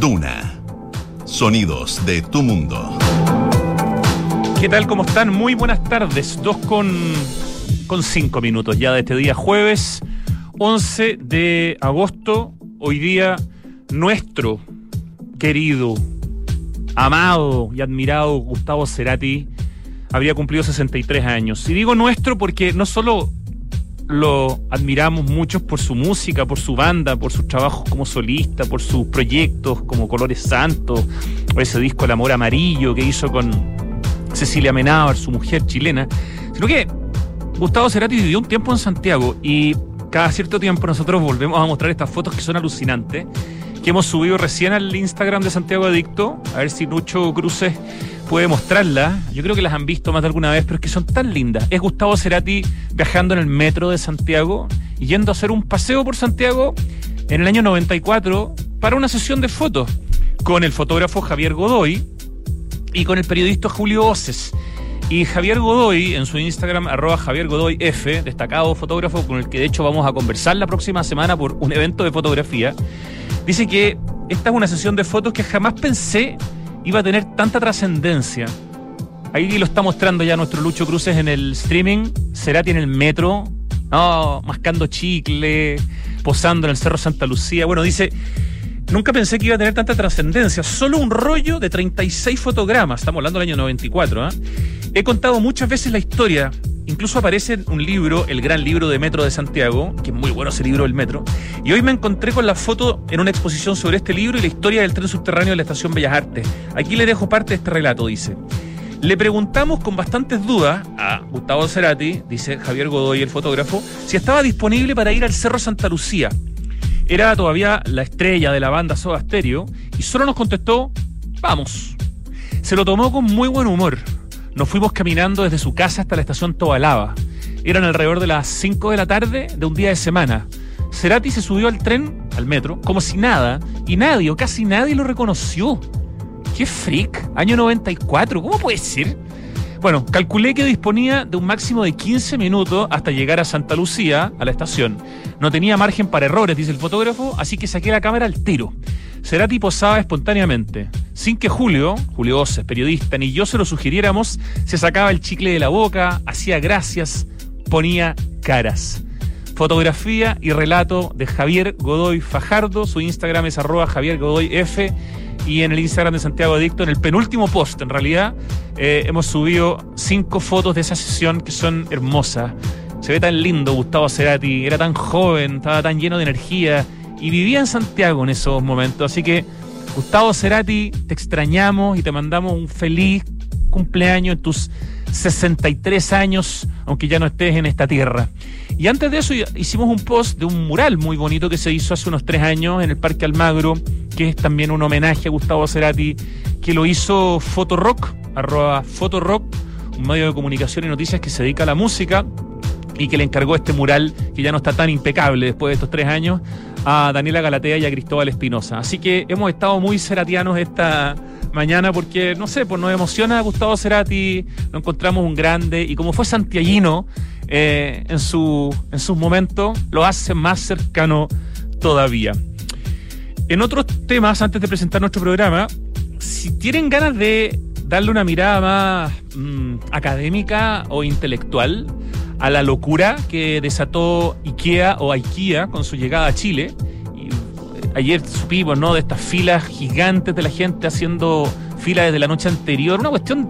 Duna. Sonidos de tu mundo. ¿Qué tal? ¿Cómo están? Muy buenas tardes. Dos con, con cinco minutos ya de este día jueves 11 de agosto. Hoy día nuestro querido, amado y admirado Gustavo Cerati habría cumplido 63 años. Y digo nuestro porque no solo lo admiramos mucho por su música, por su banda, por sus trabajos como solista, por sus proyectos como Colores Santos, o ese disco El Amor Amarillo que hizo con Cecilia Menábar, su mujer chilena, sino que Gustavo Cerati vivió un tiempo en Santiago y cada cierto tiempo nosotros volvemos a mostrar estas fotos que son alucinantes, que hemos subido recién al Instagram de Santiago Adicto, a ver si Lucho Cruces puede mostrarla. Yo creo que las han visto más de alguna vez, pero es que son tan lindas. Es Gustavo Cerati viajando en el metro de Santiago y yendo a hacer un paseo por Santiago en el año 94 para una sesión de fotos con el fotógrafo Javier Godoy y con el periodista Julio Oces. Y Javier Godoy, en su Instagram, arroba Javier Godoy F, destacado fotógrafo con el que de hecho vamos a conversar la próxima semana por un evento de fotografía, dice que esta es una sesión de fotos que jamás pensé iba a tener tanta trascendencia. Ahí lo está mostrando ya nuestro Lucho Cruces en el streaming. Cerati en el metro, no, mascando chicle, posando en el Cerro Santa Lucía. Bueno, dice, nunca pensé que iba a tener tanta trascendencia. Solo un rollo de 36 fotogramas. Estamos hablando del año 94. ¿eh? He contado muchas veces la historia. Incluso aparece en un libro, el gran libro de Metro de Santiago, que es muy bueno ese libro del Metro. Y hoy me encontré con la foto en una exposición sobre este libro y la historia del tren subterráneo de la Estación Bellas Artes. Aquí le dejo parte de este relato, dice. Le preguntamos con bastantes dudas a Gustavo Cerati, dice Javier Godoy, el fotógrafo, si estaba disponible para ir al Cerro Santa Lucía. Era todavía la estrella de la banda Soda Stereo y solo nos contestó, vamos. Se lo tomó con muy buen humor. Nos fuimos caminando desde su casa hasta la estación Tobalaba. Eran alrededor de las 5 de la tarde de un día de semana. Cerati se subió al tren, al metro, como si nada, y nadie o casi nadie lo reconoció. ¡Qué freak! Año 94, ¿cómo puede ser? Bueno, calculé que disponía de un máximo de 15 minutos hasta llegar a Santa Lucía, a la estación. No tenía margen para errores, dice el fotógrafo, así que saqué la cámara al tiro. Cerati posaba espontáneamente. Sin que Julio, Julio Oces, periodista, ni yo se lo sugiriéramos, se sacaba el chicle de la boca, hacía gracias, ponía caras. Fotografía y relato de Javier Godoy Fajardo. Su Instagram es arroba Javier Godoy F. Y en el Instagram de Santiago Adicto, en el penúltimo post, en realidad, eh, hemos subido cinco fotos de esa sesión que son hermosas. Se ve tan lindo Gustavo Cerati, era tan joven, estaba tan lleno de energía y vivía en Santiago en esos momentos. Así que, Gustavo Cerati, te extrañamos y te mandamos un feliz cumpleaños en tus 63 años, aunque ya no estés en esta tierra. Y antes de eso hicimos un post de un mural muy bonito que se hizo hace unos tres años en el Parque Almagro, que es también un homenaje a Gustavo Cerati, que lo hizo Fotorock, arroba Fotorock, un medio de comunicación y noticias que se dedica a la música y que le encargó este mural, que ya no está tan impecable después de estos tres años, a Daniela Galatea y a Cristóbal Espinosa. Así que hemos estado muy ceratianos esta mañana porque, no sé, pues nos emociona Gustavo Cerati, lo encontramos un grande y como fue santiaguino eh, en, su, en sus momentos, lo hace más cercano todavía. En otros temas, antes de presentar nuestro programa, si tienen ganas de darle una mirada más mmm, académica o intelectual a la locura que desató IKEA o IKEA con su llegada a Chile, ayer supimos, ¿no? De estas filas gigantes de la gente haciendo fila desde la noche anterior. Una cuestión.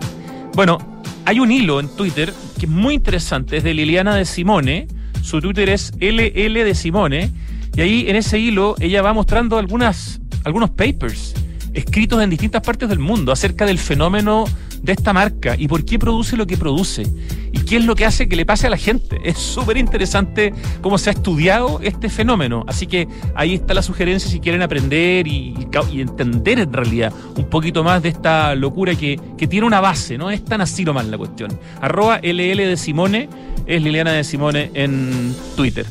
Bueno, hay un hilo en Twitter que es muy interesante, es de Liliana de Simone. Su Twitter es LL de Simone. Y ahí en ese hilo ella va mostrando algunas, algunos papers escritos en distintas partes del mundo acerca del fenómeno de esta marca y por qué produce lo que produce y qué es lo que hace que le pase a la gente. Es súper interesante cómo se ha estudiado este fenómeno. Así que ahí está la sugerencia si quieren aprender y, entender en realidad un poquito más de esta locura que, que, tiene una base, no es tan así nomás la cuestión. Arroba LL de Simone es Liliana de Simone en Twitter.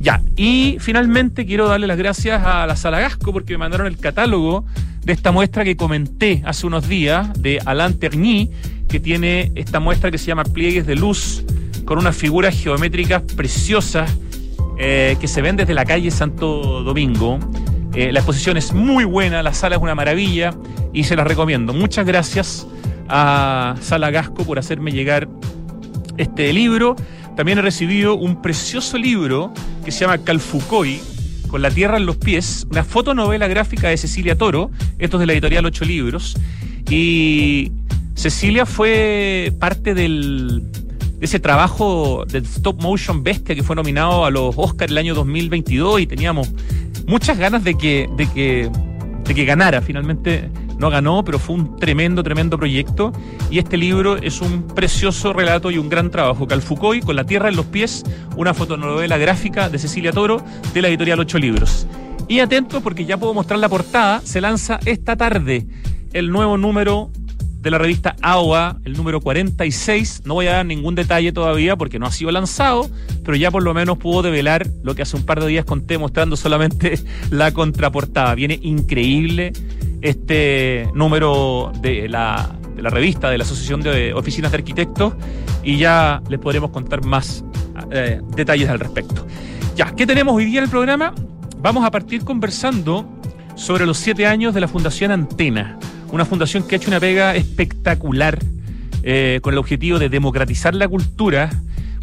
Ya, y finalmente quiero darle las gracias a la Sala Gasco porque me mandaron el catálogo de esta muestra que comenté hace unos días de Alain Terny, que tiene esta muestra que se llama Pliegues de Luz, con unas figuras geométricas preciosas eh, que se ven desde la calle Santo Domingo. Eh, la exposición es muy buena, la sala es una maravilla y se la recomiendo. Muchas gracias a Sala Gasco por hacerme llegar este libro. También he recibido un precioso libro que se llama Calfucoy, con la tierra en los pies, una fotonovela gráfica de Cecilia Toro, esto es de la editorial Ocho Libros, y Cecilia fue parte del, de ese trabajo del stop motion bestia que fue nominado a los Oscars el año 2022 y teníamos muchas ganas de que, de que, de que ganara. Finalmente no ganó, pero fue un tremendo, tremendo proyecto. Y este libro es un precioso relato y un gran trabajo. Calfucoy, con la tierra en los pies, una fotonovela gráfica de Cecilia Toro, de la editorial Ocho Libros. Y atento porque ya puedo mostrar la portada, se lanza esta tarde el nuevo número de la revista AOA, el número 46. No voy a dar ningún detalle todavía porque no ha sido lanzado, pero ya por lo menos puedo develar lo que hace un par de días conté mostrando solamente la contraportada. Viene increíble este número de la, de la revista de la Asociación de Oficinas de Arquitectos y ya les podremos contar más eh, detalles al respecto. Ya, ¿qué tenemos hoy día en el programa? Vamos a partir conversando sobre los siete años de la Fundación Antena, una fundación que ha hecho una pega espectacular eh, con el objetivo de democratizar la cultura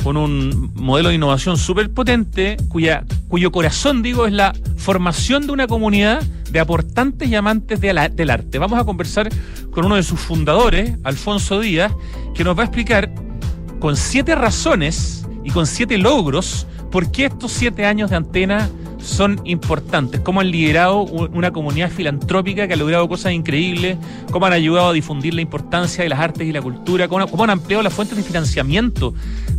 con un modelo de innovación súper potente, cuya, cuyo corazón, digo, es la formación de una comunidad de aportantes y amantes del arte. Vamos a conversar con uno de sus fundadores, Alfonso Díaz, que nos va a explicar con siete razones y con siete logros por qué estos siete años de antena son importantes, cómo han liderado una comunidad filantrópica que ha logrado cosas increíbles, cómo han ayudado a difundir la importancia de las artes y la cultura, cómo, han ampliado las fuentes de financiamiento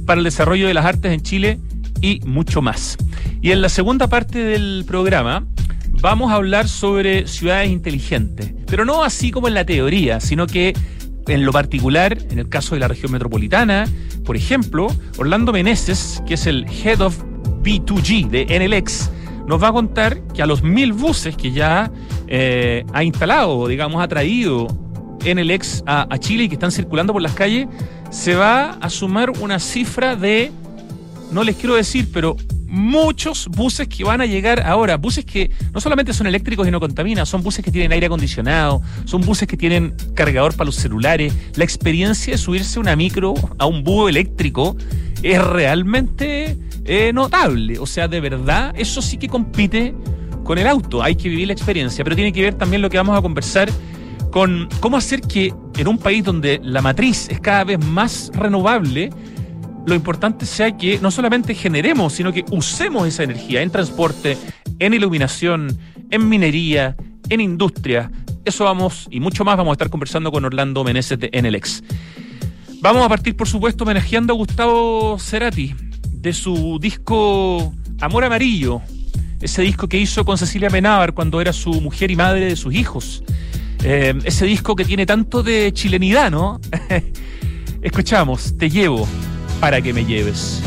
para el desarrollo de las artes en Chile y mucho más. Y en la segunda parte del programa vamos a hablar sobre ciudades inteligentes, pero no así como en la teoría, sino que en lo particular, en el caso de la región metropolitana, por ejemplo, Orlando Meneses, que es el Head of B2G de NLX, nos va a contar que a los mil buses que ya eh, ha instalado, digamos, ha traído NLX a, a Chile y que están circulando por las calles, se va a sumar una cifra de, no les quiero decir, pero muchos buses que van a llegar ahora, buses que no solamente son eléctricos y no contaminan, son buses que tienen aire acondicionado, son buses que tienen cargador para los celulares. La experiencia de subirse una micro a un búho eléctrico es realmente eh, notable. O sea, de verdad, eso sí que compite con el auto. Hay que vivir la experiencia, pero tiene que ver también lo que vamos a conversar con cómo hacer que en un país donde la matriz es cada vez más renovable, lo importante sea que no solamente generemos, sino que usemos esa energía en transporte, en iluminación, en minería, en industria. Eso vamos y mucho más vamos a estar conversando con Orlando Meneses de NLX. Vamos a partir, por supuesto, homenajeando a Gustavo Cerati de su disco Amor Amarillo, ese disco que hizo con Cecilia Menábar cuando era su mujer y madre de sus hijos. Eh, ese disco que tiene tanto de chilenidad, ¿no? Escuchamos, te llevo para que me lleves.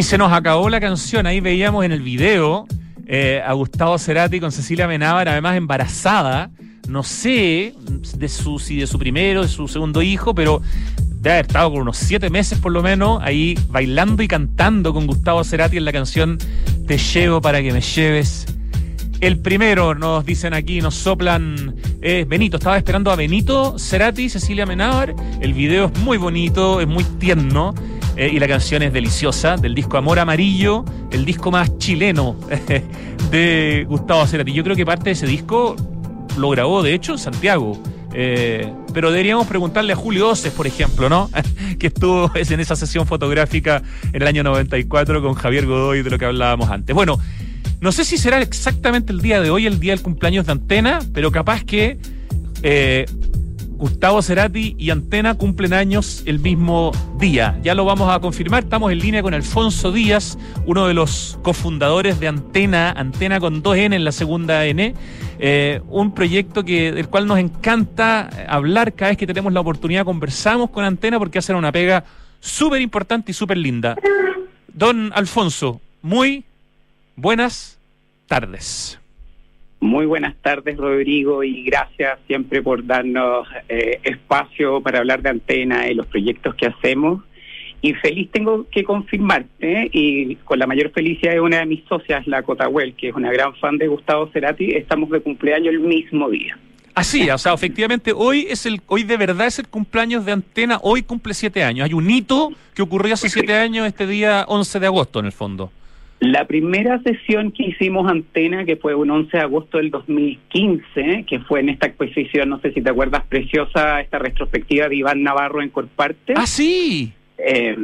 Y se nos acabó la canción, ahí veíamos en el video eh, a Gustavo Cerati con Cecilia Menábar, además embarazada, no sé de su, si de su primero, de su segundo hijo, pero debe haber estado con unos siete meses por lo menos, ahí bailando y cantando con Gustavo Cerati en la canción Te llevo para que me lleves. El primero, nos dicen aquí, nos soplan, es Benito. Estaba esperando a Benito, Cerati, Cecilia Menábar. El video es muy bonito, es muy tierno. Eh, y la canción es deliciosa, del disco Amor Amarillo, el disco más chileno de Gustavo Cerati. Yo creo que parte de ese disco lo grabó, de hecho, en Santiago. Eh, pero deberíamos preguntarle a Julio Oces, por ejemplo, ¿no? que estuvo en esa sesión fotográfica en el año 94 con Javier Godoy de lo que hablábamos antes. Bueno, no sé si será exactamente el día de hoy, el día del cumpleaños de Antena, pero capaz que eh, Gustavo Cerati y Antena cumplen años el mismo día. Ya lo vamos a confirmar. Estamos en línea con Alfonso Díaz, uno de los cofundadores de Antena, Antena con 2N en la segunda N. Eh, un proyecto que, del cual nos encanta hablar cada vez que tenemos la oportunidad. Conversamos con Antena porque hacen una pega súper importante y súper linda. Don Alfonso, muy buenas tardes. Muy buenas tardes, Rodrigo, y gracias siempre por darnos eh, espacio para hablar de antena y los proyectos que hacemos. Y feliz tengo que confirmarte, y con la mayor felicidad de una de mis socias, la Cotahuel, que es una gran fan de Gustavo Cerati, estamos de cumpleaños el mismo día. Así, o sea, efectivamente, hoy es el, hoy de verdad es el cumpleaños de Antena, hoy cumple siete años. Hay un hito que ocurrió hace siete años, este día 11 de agosto, en el fondo. La primera sesión que hicimos Antena, que fue un 11 de agosto del 2015, que fue en esta exposición, no sé si te acuerdas, preciosa, esta retrospectiva de Iván Navarro en Corparte. ¡Ah, sí! Eh,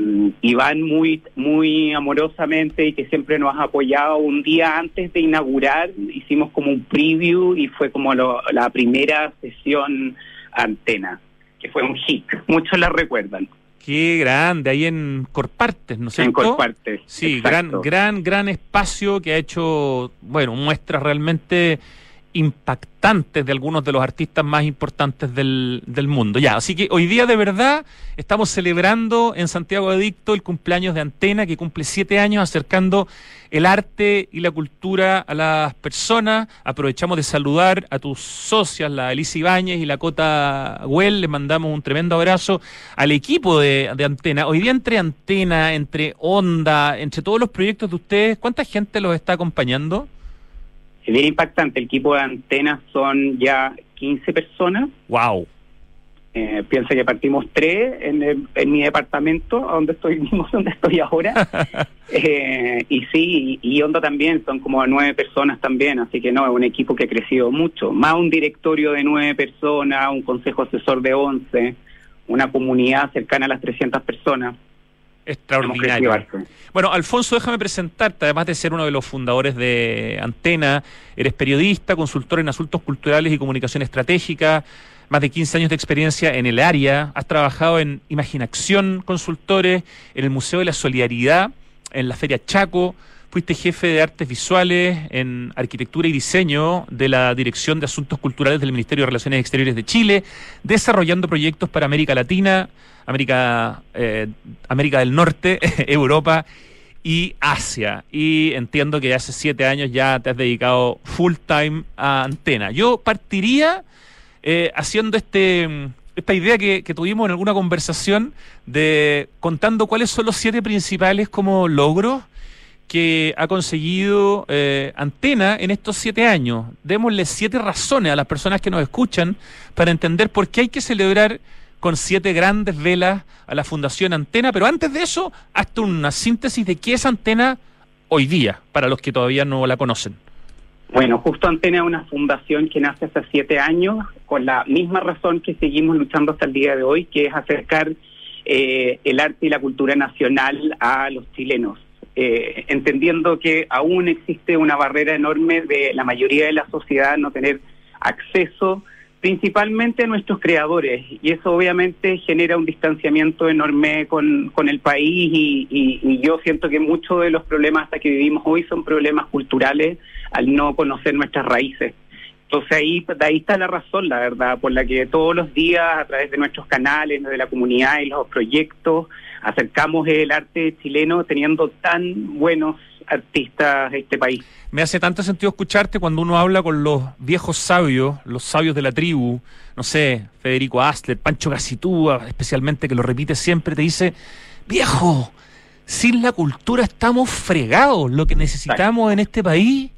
Iván muy, muy amorosamente y que siempre nos ha apoyado un día antes de inaugurar, hicimos como un preview y fue como la primera sesión Antena, que fue un hit, muchos la recuerdan. Qué grande, ahí en Corpartes, ¿no sé. En Corpartes. Sí, gran, gran, gran espacio que ha hecho, bueno, muestras realmente impactantes de algunos de los artistas más importantes del, del, mundo. Ya, así que hoy día de verdad estamos celebrando en Santiago de Dicto el cumpleaños de Antena, que cumple siete años acercando el arte y la cultura a las personas. Aprovechamos de saludar a tus socias, la Elisa Ibáñez y la Cota Well. Les mandamos un tremendo abrazo al equipo de, de Antena. Hoy día entre Antena, entre Onda, entre todos los proyectos de ustedes, ¿cuánta gente los está acompañando? Es bien impactante. El equipo de antenas son ya 15 personas. ¡Wow! Eh, piensa que partimos tres en, en, mi departamento, donde estoy mismo, donde estoy ahora. eh, y sí, y, y, Onda también, son como nueve personas también, así que no, es un equipo que ha crecido mucho. Más un directorio de nueve personas, un consejo asesor de once, una comunidad cercana a las 300 personas. Extraordinario. Bueno, Alfonso, déjame presentarte, además de ser uno de los fundadores de Antena, eres periodista, consultor en asuntos culturales y comunicación estratégica, más de 15 años de experiencia en el área, has trabajado en Imaginación Consultores, en el Museo de la Solidaridad, en la Feria Chaco, fuiste jefe de artes visuales en arquitectura y diseño de la Dirección de Asuntos Culturales del Ministerio de Relaciones Exteriores de Chile, desarrollando proyectos para América Latina, América, eh, América del Norte, Europa y Asia. Y entiendo que hace siete años ya te has dedicado full time a antena. Yo partiría eh, haciendo este esta idea que, que, tuvimos en alguna conversación de contando cuáles son los siete principales como logros que ha conseguido eh, Antena en estos siete años. Démosle siete razones a las personas que nos escuchan para entender por qué hay que celebrar con siete grandes velas a la Fundación Antena, pero antes de eso, hasta una síntesis de qué es Antena hoy día, para los que todavía no la conocen. Bueno, justo Antena es una fundación que nace hace siete años con la misma razón que seguimos luchando hasta el día de hoy, que es acercar eh, el arte y la cultura nacional a los chilenos. Eh, entendiendo que aún existe una barrera enorme de la mayoría de la sociedad no tener acceso principalmente a nuestros creadores. Y eso obviamente genera un distanciamiento enorme con, con el país y, y, y, yo siento que muchos de los problemas hasta que vivimos hoy son problemas culturales al no conocer nuestras raíces. Entonces ahí, ahí está la razón, la verdad, por la que todos los días a través de nuestros canales, de la comunidad y los proyectos, acercamos el arte chileno teniendo tan buenos artistas de este país. Me hace tanto sentido escucharte cuando uno habla con los viejos sabios, los sabios de la tribu, no sé, Federico Asler, Pancho Casitúa, especialmente que lo repite siempre, te dice, viejo, sin la cultura estamos fregados, lo que necesitamos en este país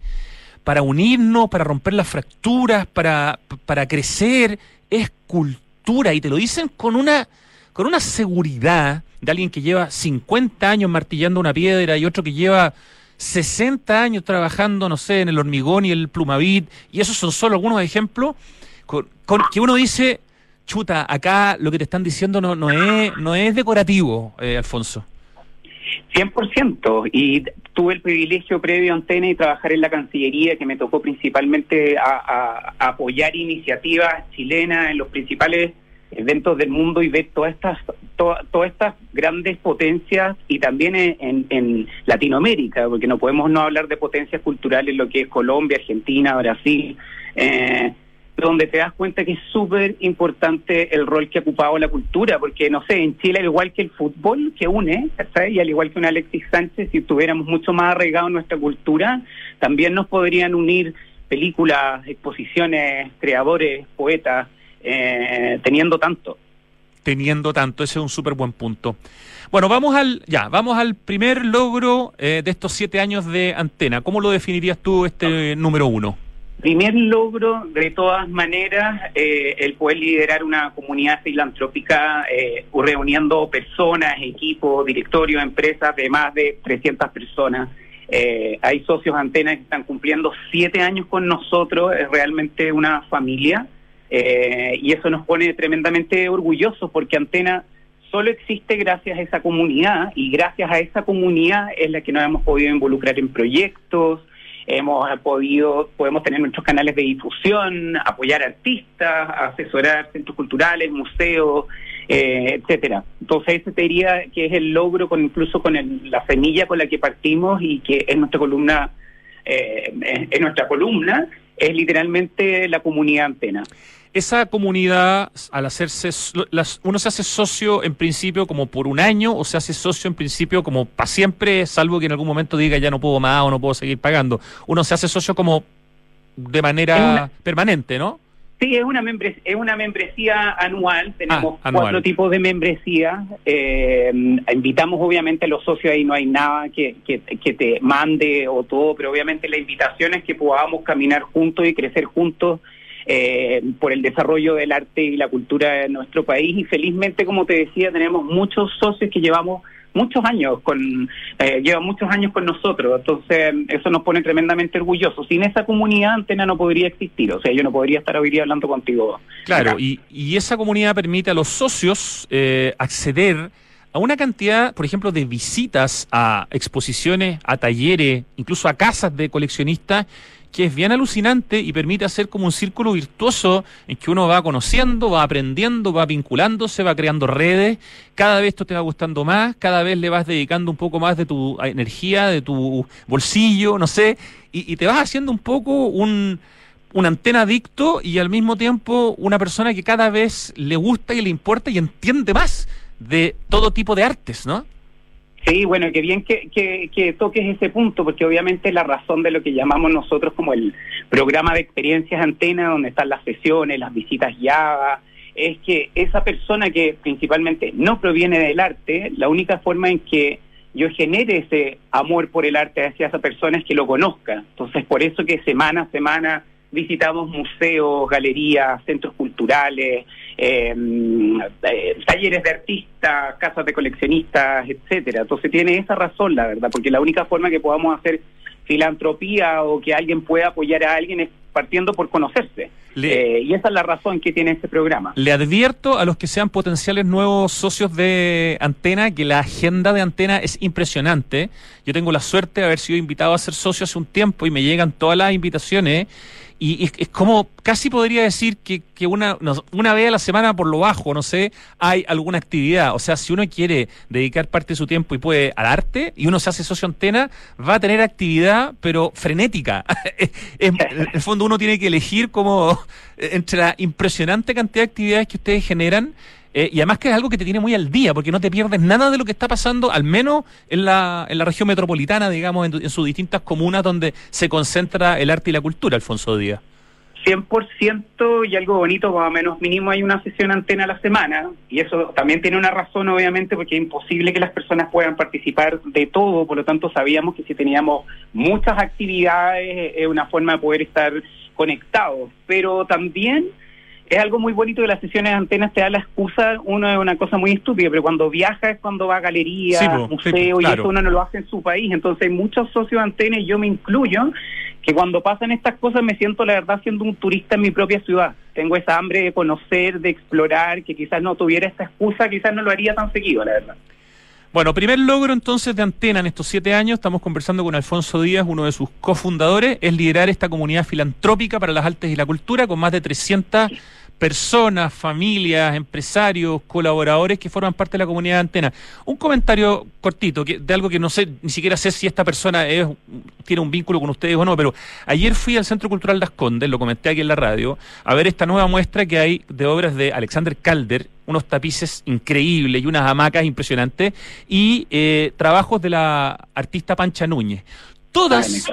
para unirnos, para romper las fracturas, para, para crecer, es cultura. Y te lo dicen con una, con una seguridad de alguien que lleva 50 años martillando una piedra y otro que lleva 60 años trabajando, no sé, en el hormigón y el plumavit. Y esos son solo algunos ejemplos con, que uno dice, chuta, acá lo que te están diciendo no, no, es, no es decorativo, eh, Alfonso. 100%. Y tuve el privilegio previo a Antena y trabajar en la Cancillería, que me tocó principalmente a, apoyar iniciativas chilenas en los principales eventos del mundo y ver todas estas todas estas grandes potencias y también en, en, Latinoamérica, porque no podemos no hablar de potencias culturales, lo que es Colombia, Argentina, Brasil. Eh, donde te das cuenta que es súper importante el rol que ha ocupado la cultura, porque no sé, en Chile, al igual que el fútbol que une, y al igual que un Alexis Sánchez, si estuviéramos mucho más arraigados en nuestra cultura, también nos podrían unir películas, exposiciones, creadores, poetas, eh, teniendo tanto. Teniendo tanto, ese es un súper buen punto. Bueno, vamos al, ya, vamos al primer logro eh, de estos siete años de antena. ¿Cómo lo definirías tú este número uno? Primer logro, de todas maneras, eh, el poder liderar una comunidad filantrópica eh, reuniendo personas, equipos, directorios, empresas de más de 300 personas. Eh, hay socios Antena que están cumpliendo siete años con nosotros, es realmente una familia eh, y eso nos pone tremendamente orgullosos porque Antena solo existe gracias a esa comunidad y gracias a esa comunidad es la que nos hemos podido involucrar en proyectos, hemos podido, podemos tener nuestros canales de difusión, apoyar artistas, asesorar centros culturales, museos, eh, etcétera. Entonces ese te diría que es el logro con incluso con la semilla con la que partimos y que es nuestra columna, eh, es nuestra columna, es literalmente la comunidad antena esa comunidad, al hacerse, uno se hace socio en principio como por un año o se hace socio en principio como para siempre, salvo que en algún momento diga ya no puedo más o no puedo seguir pagando. Uno se hace socio como de manera permanente, ¿no? Sí, es una, membresía, es una membresía anual. Tenemos ah, cuatro tipos de membresía. Eh, invitamos obviamente a los socios, ahí no hay nada que, que, que, te mande o todo, pero obviamente la invitación es que podamos caminar juntos y crecer juntos eh, por el desarrollo del arte y la cultura en nuestro país. Y felizmente, como te decía, tenemos muchos socios que llevamos muchos años con eh, llevan muchos años con nosotros. Entonces eso nos pone tremendamente orgullosos. Sin esa comunidad antena no podría existir. O sea yo no podría estar hoy día hablando contigo. Claro y, y esa comunidad permite a los socios eh, acceder a una cantidad, por ejemplo, de visitas a exposiciones, a talleres, incluso a casas de coleccionistas que es bien alucinante y permite hacer como un círculo virtuoso en que uno va conociendo, va aprendiendo, va vinculándose, va creando redes, cada vez esto te va gustando más, cada vez le vas dedicando un poco más de tu energía, de tu bolsillo, no sé, y, te vas haciendo un poco un, un antena adicto y al mismo tiempo una persona que cada vez le gusta y le importa y entiende más de todo tipo de artes, ¿no? Sí, bueno, qué bien que, que, toques ese punto, porque obviamente la razón de lo que llamamos nosotros como el programa de experiencias antena, donde están las sesiones, las visitas guiadas, es que esa persona que principalmente no proviene del arte, la única forma en que yo genere ese amor por el arte hacia esa persona es que lo conozca. Entonces, por eso que semana a semana visitamos museos, galerías, centros culturales, eh, talleres de artistas, casas de coleccionistas, etcétera. Entonces tiene esa razón, la verdad, porque la única forma que podamos hacer filantropía o que alguien pueda apoyar a alguien es partiendo por conocerse. Eh, y esa es la razón que tiene este programa. Le advierto a los que sean potenciales nuevos socios de Antena que la agenda de Antena es impresionante. Yo tengo la suerte de haber sido invitado a ser socio hace un tiempo y me llegan todas las invitaciones y es, como, casi podría decir que, que una, una vez a la semana por lo bajo, no sé, hay alguna actividad. O sea, si uno quiere dedicar parte de su tiempo y puede al arte, y uno se hace socio antena, va a tener actividad, pero frenética. en el fondo uno tiene que elegir como entre la impresionante cantidad de actividades que ustedes generan, eh, y además que es algo que te tiene muy al día, porque no te pierdes nada de lo que está pasando, al menos en la, en la región metropolitana, digamos, en, sus distintas comunas donde se concentra el arte y la cultura, Alfonso Díaz. 100% y algo bonito, más menos mínimo hay una sesión antena a la semana y eso también tiene una razón obviamente porque es imposible que las personas puedan participar de todo, por lo tanto sabíamos que si teníamos muchas actividades es una forma de poder estar conectados, pero también es algo muy bonito que las sesiones de antenas te da la excusa, uno es una cosa muy estúpida, pero cuando viaja es cuando va a galerías, museos, y eso uno no lo hace en su país, entonces hay muchos socios de antenas, y yo me incluyo, que cuando pasan estas cosas me siento la verdad siendo un turista en mi propia ciudad. Tengo esa hambre de conocer, de explorar, que quizás no tuviera esta excusa, quizás no lo haría tan seguido, la verdad. Bueno, primer logro entonces de Antena en estos siete años, estamos conversando con Alfonso Díaz, uno de sus cofundadores, es liderar esta comunidad filantrópica para las artes y la cultura con más de 300 personas, familias, empresarios, colaboradores que forman parte de la comunidad de Antena. Un comentario cortito que, de algo que no sé, ni siquiera sé si esta persona es, tiene un vínculo con ustedes o no, pero ayer fui al Centro Cultural Las Condes, lo comenté aquí en la radio, a ver esta nueva muestra que hay de obras de Alexander Calder, unos tapices increíbles y unas hamacas impresionantes, y eh, trabajos de la artista Pancha Núñez. Todas,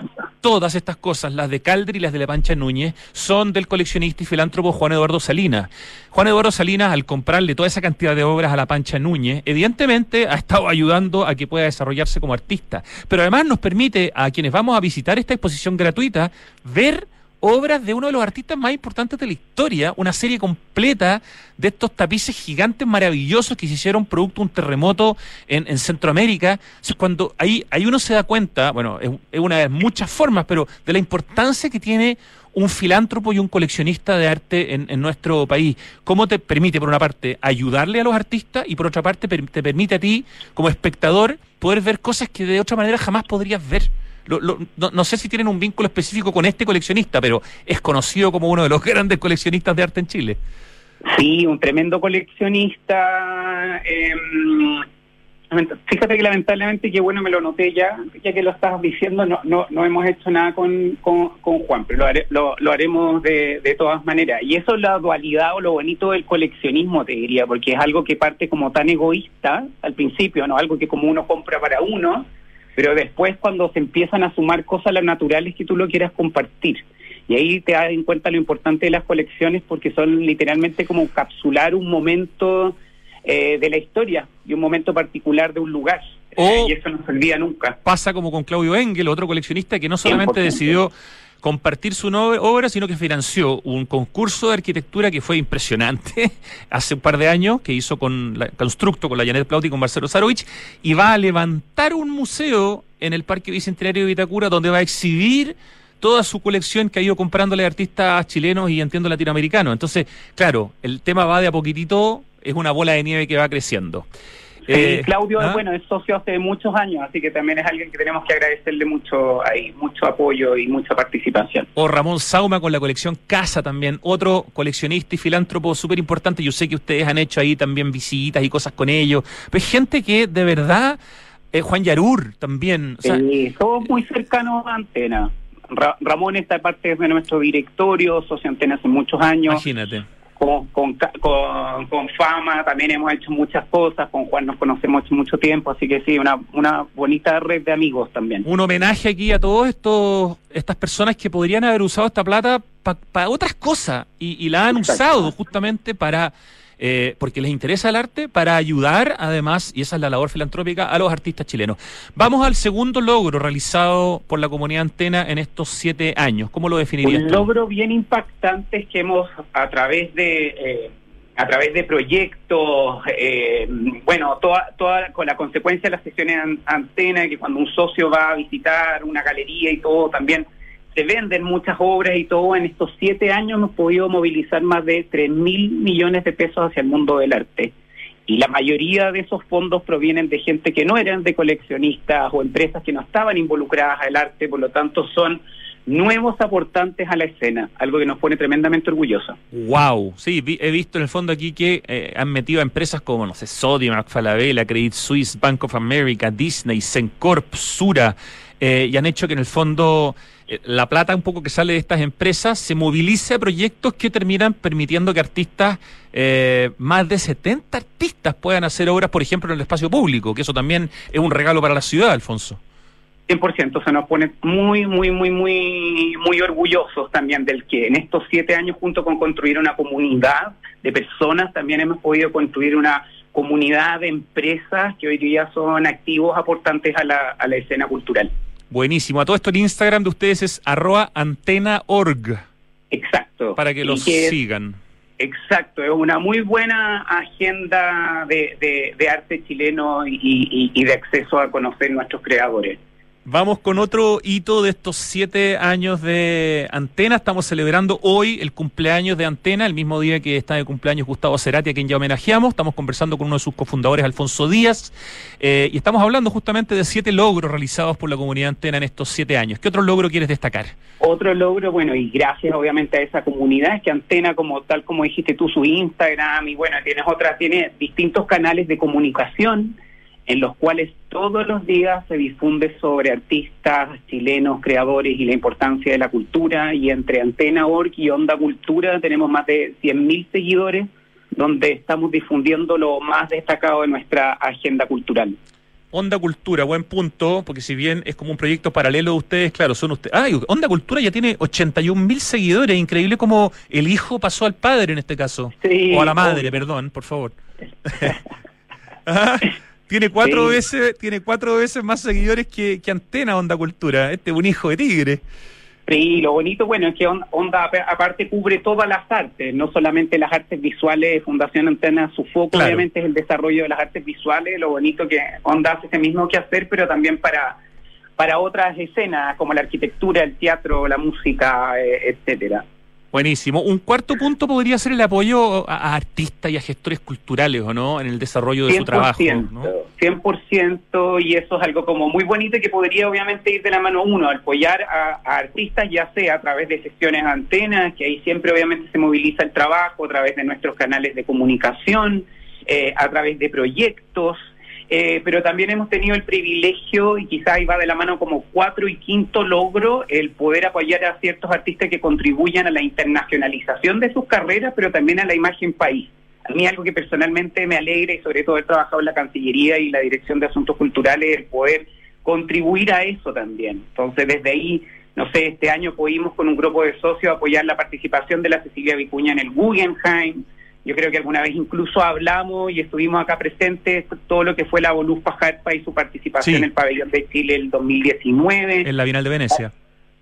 todas estas cosas, las de Calder y las de la Pancha Núñez, son del coleccionista y filántropo Juan Eduardo Salinas. Juan Eduardo Salinas, al comprarle toda esa cantidad de obras a la Pancha Núñez, evidentemente ha estado ayudando a que pueda desarrollarse como artista. Pero además nos permite a quienes vamos a visitar esta exposición gratuita ver obras de uno de los artistas más importantes de la historia, una serie completa de estos tapices gigantes maravillosos que se hicieron producto de un terremoto en, Centroamérica. cuando ahí, ahí uno se da cuenta, bueno, es, una de muchas formas, pero de la importancia que tiene un filántropo y un coleccionista de arte en, nuestro país. ¿Cómo te permite, por una parte, ayudarle a los artistas y por otra parte te permite a ti, como espectador, poder ver cosas que de otra manera jamás podrías ver? No, sé si tienen un vínculo específico con este coleccionista, pero es conocido como uno de los grandes coleccionistas de arte en Chile. Sí, un tremendo coleccionista. Em, fíjate que lamentablemente, que bueno, me lo noté ya, ya que lo estabas diciendo, no, no, no hemos hecho nada con, con, Juan, pero lo, lo, haremos de, de todas maneras. Y eso es la dualidad o lo bonito del coleccionismo, te diría, porque es algo que parte como tan egoísta al principio, ¿no? Algo que como uno compra para uno, pero después cuando se empiezan a sumar cosas las naturales que tú lo quieras compartir. Y ahí te das en cuenta lo importante de las colecciones porque son literalmente como capsular un momento eh, de la historia y un momento particular de un lugar. y eso no se olvida nunca. Pasa como con Claudio Engel, otro coleccionista que no solamente decidió compartir su obra, sino que financió un concurso de arquitectura que fue impresionante hace un par de años, que hizo con la Constructo, con la Janet Plauti y con Marcelo Sarovich, y va a levantar un museo en el Parque Bicentenario de Vitacura donde va a exhibir toda su colección que ha ido comprándole artistas chilenos y entiendo latinoamericanos. Entonces, claro, el tema va de a poquitito, es una bola de nieve que va creciendo. Eh, Claudio, ¿ah? bueno, es socio hace muchos años, así que también es alguien que tenemos que agradecerle mucho ahí, mucho apoyo y mucha participación. O Ramón Sauma con la colección Casa también, otro coleccionista y filántropo súper importante. Yo sé que ustedes han hecho ahí también visitas y cosas con ellos. Pero gente que de verdad, eh, Juan Yarur también. sí, somos muy cercanos a Antena. Ramón está parte de nuestro directorio, socio Antena hace muchos años. Imagínate con, con, con, fama, también hemos hecho muchas cosas, con Juan nos conocemos hace mucho tiempo, así que sí, una, una bonita red de amigos también. Un homenaje aquí a todos estos estas personas que podrían haber usado esta plata para otras cosas y, y la han usado justamente para eh, porque les interesa el arte, para ayudar además, y esa es la labor filantrópica, a los artistas chilenos. Vamos al segundo logro realizado por la comunidad antena en estos siete años. ¿Cómo lo definirías? Un logro bien impactante es que hemos, a través de... Eh, a través de proyectos, eh, bueno, toda, toda con la consecuencia de las sesiones antena, que cuando un socio va a visitar una galería y todo, también se venden muchas obras y todo. En estos siete años hemos podido movilizar más de tres mil millones de pesos hacia el mundo del arte. Y la mayoría de esos fondos provienen de gente que no eran de coleccionistas o empresas que no estaban involucradas al arte, por lo tanto son nuevos aportantes a la escena, algo que nos pone tremendamente orgullosos. Wow, sí, he visto en el fondo aquí que eh, han metido a empresas como, no sé, Sodimac, Falabella, Credit Suisse, Bank of America, Disney, Sencorp, Sura, eh, y han hecho que en el fondo la plata un poco que sale de estas empresas se movilice a proyectos que terminan permitiendo que artistas, más de 70 artistas puedan hacer obras, por ejemplo, en el espacio público, que eso también es un regalo para la ciudad, Alfonso. 100%, se nos pone muy, muy, muy, muy, muy orgullosos también del que en estos siete años, junto con construir una comunidad de personas, también hemos podido construir una comunidad de empresas que hoy día son activos aportantes a la, a la escena cultural. Buenísimo. A todo esto el Instagram de ustedes es arroba antena.org. Exacto. Para que los sigan. Exacto, es una muy buena agenda de, de, arte chileno y, y de acceso a conocer nuestros creadores. Vamos con otro hito de estos siete años de Antena. Estamos celebrando hoy el cumpleaños de Antena, el mismo día que está de cumpleaños Gustavo Cerati, a quien ya homenajeamos. Estamos conversando con uno de sus cofundadores, Alfonso Díaz, eh, y estamos hablando justamente de siete logros realizados por la comunidad Antena en estos siete años. ¿Qué otro logro quieres destacar? Otro logro, bueno, y gracias obviamente a esa comunidad, es que Antena, como tal como dijiste tú, su Instagram, y bueno, tienes otras, tiene distintos canales de comunicación en los cuales todos los días se difunde sobre artistas chilenos, creadores y la importancia de la cultura. Y entre Antena Org y Onda Cultura tenemos más de 100.000 seguidores, donde estamos difundiendo lo más destacado de nuestra agenda cultural. Onda Cultura, buen punto, porque si bien es como un proyecto paralelo de ustedes, claro, son ustedes. Ah, Onda Cultura ya tiene 81 mil seguidores, increíble como el hijo pasó al padre en este caso. o a la madre, perdón, por favor. Tiene cuatro veces, tiene cuatro veces más seguidores que, que Antena Onda Cultura. Este es un hijo de tigre. Sí, lo bonito, bueno, es que Onda aparte cubre todas las artes, no solamente las artes visuales. Fundación Antena, su foco obviamente es el desarrollo de las artes visuales. Lo bonito que Onda hace ese mismo que hacer, pero también para para otras escenas como la arquitectura, el teatro, la música, eh, etcétera. Buenísimo. Un cuarto punto podría ser el apoyo a, artistas y a gestores culturales, ¿o no? En el desarrollo de su trabajo. ¿no? 100%, y eso es algo como muy bonito que podría obviamente ir de la mano uno, apoyar a, artistas, ya sea a través de sesiones antenas, que ahí siempre obviamente se moviliza el trabajo, a través de nuestros canales de comunicación, eh, a través de proyectos, eh, pero también hemos tenido el privilegio, y quizá ahí va de la mano como cuatro y quinto logro, el poder apoyar a ciertos artistas que contribuyan a la internacionalización de sus carreras, pero también a la imagen país. A mí algo que personalmente me alegra y sobre todo he trabajado en la Cancillería y la Dirección de Asuntos Culturales, el poder contribuir a eso también. Entonces, desde ahí, no sé, este año pudimos con un grupo de socios apoyar la participación de la Cecilia Vicuña en el Guggenheim, yo creo que alguna vez incluso hablamos y estuvimos acá presentes todo lo que fue la Voluspa Jarpa y su participación en el pabellón de Chile el 2019. En la Bienal de Venecia.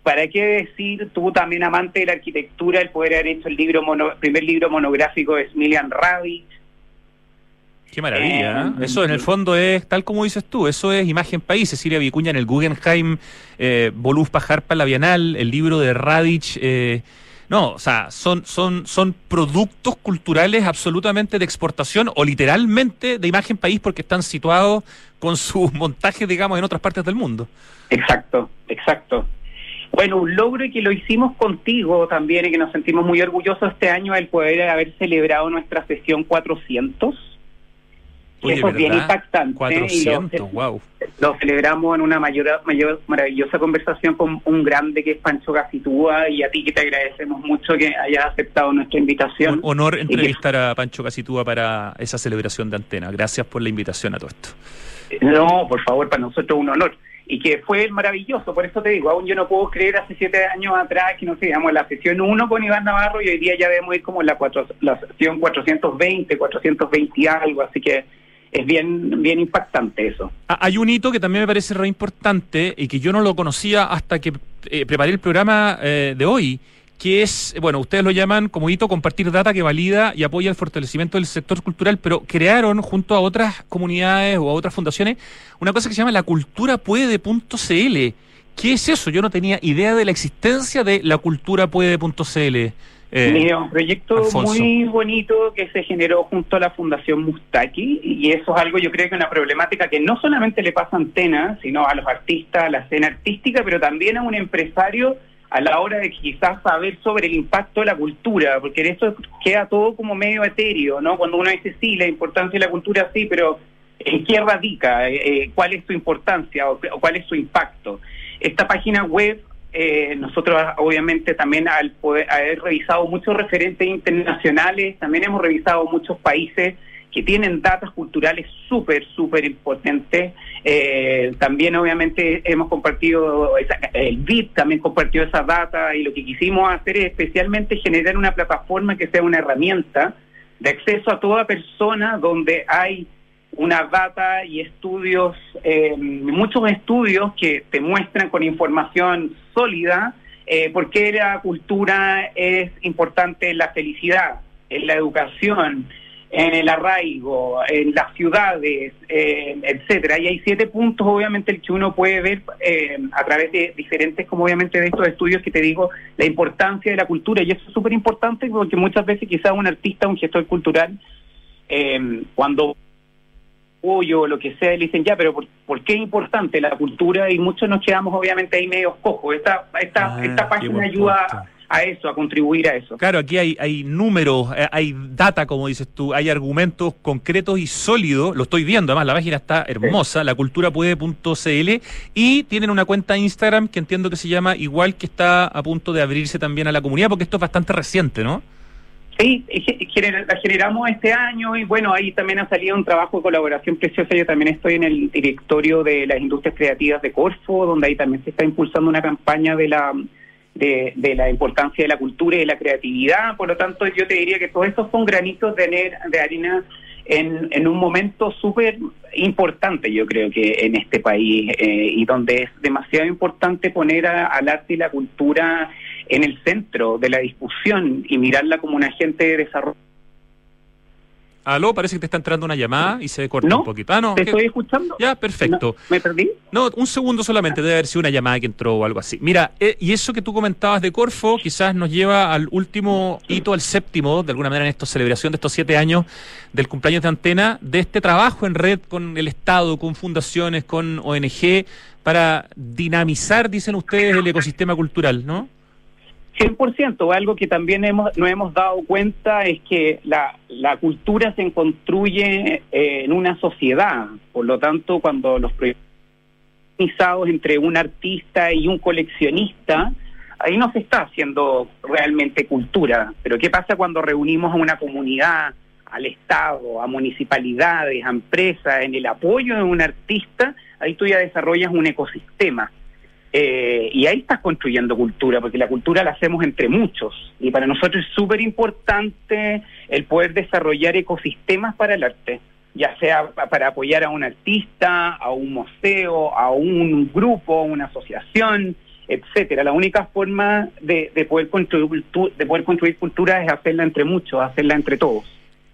¿Para qué decir, tú también amante de la arquitectura, el poder haber hecho el libro primer libro monográfico de Smilian Ravitch? Qué maravilla, ¿eh? eso en el fondo es, tal como dices tú, eso es Imagen País, Cecilia Vicuña en el Guggenheim, eh, Voluspa Jarpa en la Bienal, el libro de Radich, eh, no, o sea, son, son, son productos culturales absolutamente de exportación o literalmente de imagen país porque están situados con sus montajes, digamos, en otras partes del mundo. Exacto, exacto. Bueno, un logro y que lo hicimos contigo también y que nos sentimos muy orgullosos este año el poder haber celebrado nuestra sesión 400 eso es bien impactante. 400, wow. Lo celebramos en una mayor, mayor, maravillosa conversación con un grande que es Pancho Casitúa y a ti que te agradecemos mucho que hayas aceptado nuestra invitación. Un honor entrevistar a Pancho Casitúa para esa celebración de antena. Gracias por la invitación a todo esto. No, por favor, para nosotros un honor y que fue maravilloso, por eso te digo, aún yo no puedo creer hace siete años atrás que no sé, digamos, la sesión 1 con Iván Navarro y hoy día ya debemos ir como la, cuatro, la sesión 420, 420 algo, así que es bien, bien impactante eso. Ah, hay un hito que también me parece re importante y que yo no lo conocía hasta que eh, preparé el programa eh, de hoy, que es, bueno, ustedes lo llaman como hito compartir data que valida y apoya el fortalecimiento del sector cultural, pero crearon junto a otras comunidades o a otras fundaciones una cosa que se llama la cultura puede.cl. ¿Qué es eso? Yo no tenía idea de la existencia de la cultura Eh, un proyecto muy bonito que se generó junto a la Fundación Mustaki y eso es algo yo creo que una problemática que no solamente le pasa a Antena, sino a los artistas, a la escena artística, pero también a un empresario a la hora de quizás saber sobre el impacto de la cultura, porque en eso queda todo como medio etéreo, ¿no? Cuando uno dice sí, la importancia de la cultura sí, pero ¿en qué radica? Eh, ¿Cuál es su importancia o, cuál es su impacto? Esta página web, eh, nosotros obviamente también al poder, haber revisado muchos referentes internacionales, también hemos revisado muchos países que tienen datos culturales súper, súper importantes. Eh, también obviamente hemos compartido, el BIP también compartió esa data y lo que quisimos hacer es especialmente generar una plataforma que sea una herramienta de acceso a toda persona donde hay una data y estudios, eh, muchos estudios que te muestran con información sólida eh, por qué la cultura es importante en la felicidad, en la educación, en el arraigo, en las ciudades, eh, etcétera. Y hay siete puntos, obviamente, el que uno puede ver eh, a través de diferentes, como obviamente de estos estudios que te digo, la importancia de la cultura. Y eso es súper importante porque muchas veces quizás un artista, un gestor cultural, eh, cuando o lo que sea, le dicen ya, pero ¿por, qué es importante la cultura? Y muchos nos quedamos obviamente ahí medio cojos. Esta, esta, ah, esta página ayuda a eso, a contribuir a eso. Claro, aquí hay, hay números, eh, hay data, como dices tú, hay argumentos concretos y sólidos, lo estoy viendo, además la página está hermosa, la laculturapuede.cl, y tienen una cuenta Instagram que entiendo que se llama igual que está a punto de abrirse también a la comunidad, porque esto es bastante reciente, ¿no? Sí, la generamos este año y bueno, ahí también ha salido un trabajo de colaboración preciosa. Yo también estoy en el directorio de las industrias creativas de Corfo, donde ahí también se está impulsando una campaña de la de, de, la importancia de la cultura y de la creatividad. Por lo tanto, yo te diría que todos estos son granitos de, de harina en, en un momento súper importante, yo creo que en este país, eh, y donde es demasiado importante poner al arte y la cultura en el centro de la discusión y mirarla como un agente de desarrollo Aló, parece que te está entrando una llamada y se corta un poquito. Ah, no, ¿Te estoy escuchando? Ya, perfecto. ¿Me perdí? No, un segundo solamente, debe haber sido una llamada que entró o algo así. Mira, eh, y eso que tú comentabas de Corfo quizás nos lleva al último hito, al séptimo, de alguna manera en esta celebración de estos siete años del cumpleaños de Antena, de este trabajo en red con el Estado, con fundaciones, con ONG, para dinamizar, dicen ustedes, el ecosistema cultural, ¿no? 100%, algo que también hemos, nos hemos dado cuenta es que la, la cultura se construye eh, en una sociedad, por lo tanto cuando los proyectos entre un artista y un coleccionista, ahí no se está haciendo realmente cultura, pero ¿qué pasa cuando reunimos a una comunidad, al Estado, a municipalidades, a empresas, en el apoyo de un artista? Ahí tú ya desarrollas un ecosistema eh, y ahí estás construyendo cultura, porque la cultura la hacemos entre muchos. Y para nosotros es súper importante el poder desarrollar ecosistemas para el arte, ya sea para apoyar a un artista, a un museo, a un grupo, una asociación, etcétera. La única forma de, de, poder construir, de poder construir cultura es hacerla entre muchos, hacerla entre todos.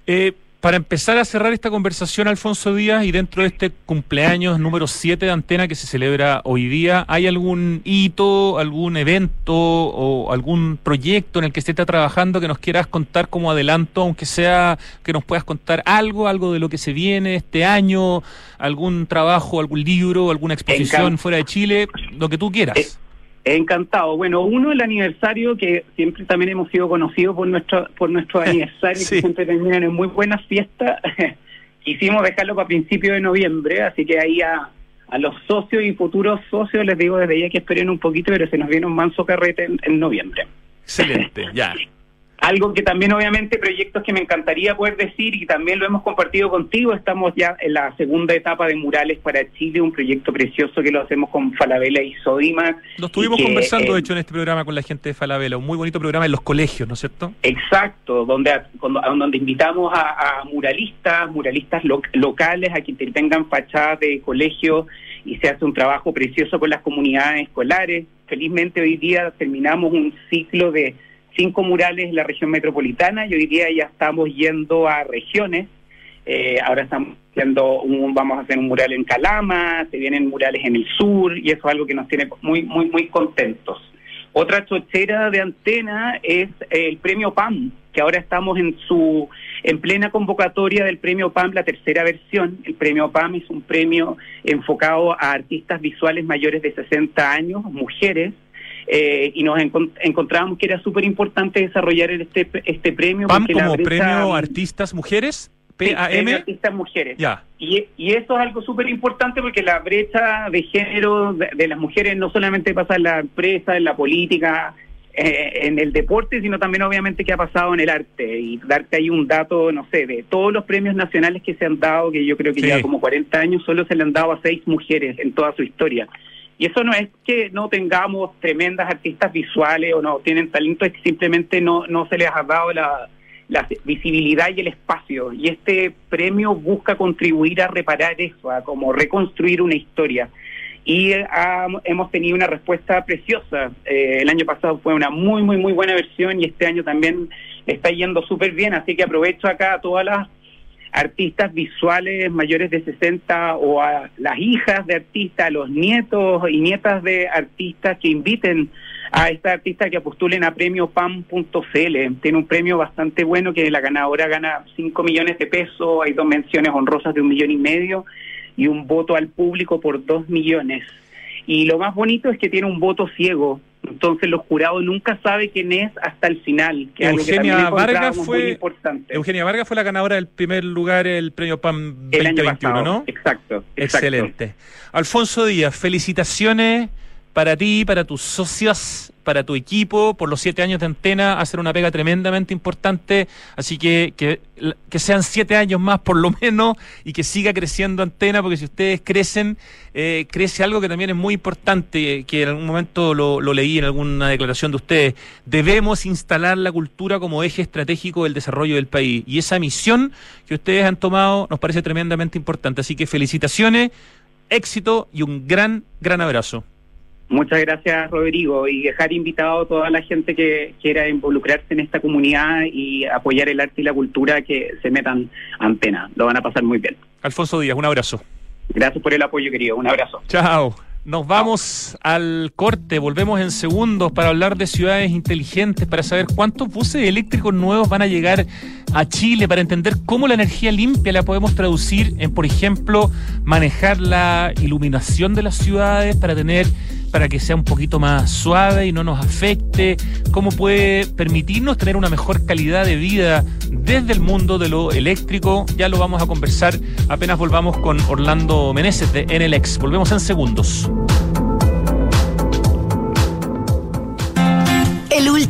Eh, para empezar a cerrar esta conversación, Alfonso Díaz, y dentro de este cumpleaños número 7 de Antena que se celebra hoy día, ¿hay algún hito, algún evento o algún proyecto en el que se está trabajando que nos quieras contar como adelanto, aunque sea que nos puedas contar algo, algo de lo que se viene este año, algún trabajo, algún libro, alguna exposición fuera de Chile, lo que tú quieras? Encantado. Bueno, uno el aniversario que siempre también hemos sido conocidos por nuestro por nuestro aniversario que siempre terminan en muy buenas fiestas. Quisimos dejarlo para principios de noviembre, así que ahí a, a los socios y futuros socios les digo desde ya que esperen un poquito, pero se nos viene un manso carrete en noviembre. Excelente, ya. Algo que también obviamente proyectos que me encantaría poder decir y también lo hemos compartido contigo, estamos ya en la segunda etapa de Murales para Chile, un proyecto precioso que lo hacemos con Falabella y Sodimac. Lo estuvimos conversando, de hecho, en este programa con la gente de Falabella, un muy bonito programa en los colegios, ¿no es cierto? Exacto, donde, donde invitamos a, muralistas, muralistas locales, a quienes tengan fachadas de colegio y se hace un trabajo precioso con las comunidades escolares. Felizmente hoy día terminamos un ciclo de cinco murales en la región metropolitana y hoy día ya estamos yendo a regiones. Eh, ahora estamos haciendo un, vamos a hacer un mural en Calama, se vienen murales en el sur y eso es algo que nos tiene muy, muy, muy contentos. Otra chochera de antena es el premio PAM, que ahora estamos en su en plena convocatoria del premio PAM, la tercera versión. El premio PAM es un premio enfocado a artistas visuales mayores de 60 años, mujeres, eh, y nos encontrábamos que era súper importante desarrollar este, este premio. ¿PAM como premio Artistas Mujeres? PAM. artistas mujeres. Ya. Y, y, eso es algo súper importante porque la brecha de género de, las mujeres no solamente pasa en la empresa, en la política, eh, en el deporte, sino también obviamente que ha pasado en el arte. Y darte ahí un dato, no sé, de todos los premios nacionales que se han dado, que yo creo que ya como 40 años, solo se le han dado a seis mujeres en toda su historia. Y eso no es que no tengamos tremendas artistas visuales o no tienen talento, es que simplemente no, no se les ha dado la, visibilidad y el espacio. Y este premio busca contribuir a reparar eso, a como reconstruir una historia y hemos tenido una respuesta preciosa. Eh, el año pasado fue una muy, muy, muy buena versión y este año también está yendo súper bien, así que aprovecho acá todas las artistas visuales mayores de 60 o a las hijas de artistas, a los nietos y nietas de artistas que inviten a esta artista que postulen a premio PAM.cl. Tiene un premio bastante bueno que la ganadora gana 5 millones de pesos, hay dos menciones honrosas de un millón y medio y un voto al público por dos millones. Y lo más bonito es que tiene un voto ciego, entonces los jurados nunca saben quién es hasta el final. Que Eugenia Vargas fue importante. Eugenia Vargas fue la ganadora del primer lugar el premio PAM 2021, ¿no? Exacto, exacto. Excelente. Alfonso Díaz, felicitaciones para ti, para tus socios, para tu equipo, por los siete años de antena, hacer una pega tremendamente importante. Así que, que, sean siete años más por lo menos y que siga creciendo antena, porque si ustedes crecen, eh, crece algo que también es muy importante, que en algún momento lo, lo leí en alguna declaración de ustedes. Debemos instalar la cultura como eje estratégico del desarrollo del país. Y esa misión que ustedes han tomado nos parece tremendamente importante. Así que felicitaciones, éxito y un gran, gran abrazo. Muchas gracias, Rodrigo, y dejar invitado a toda la gente que quiera involucrarse en esta comunidad y apoyar el arte y la cultura que se metan antena. Lo van a pasar muy bien. Alfonso Díaz, un abrazo. Gracias por el apoyo, querido. Un abrazo. Chao. Nos vamos al corte, volvemos en segundos para hablar de ciudades inteligentes, para saber cuántos buses eléctricos nuevos van a llegar a Chile, para entender cómo la energía limpia la podemos traducir en, por ejemplo, manejar la iluminación de las ciudades para tener para que sea un poquito más suave y no nos afecte, cómo puede permitirnos tener una mejor calidad de vida desde el mundo de lo eléctrico. Ya lo vamos a conversar apenas volvamos con Orlando Meneses de NLX. Volvemos en segundos.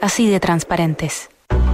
así de transparentes.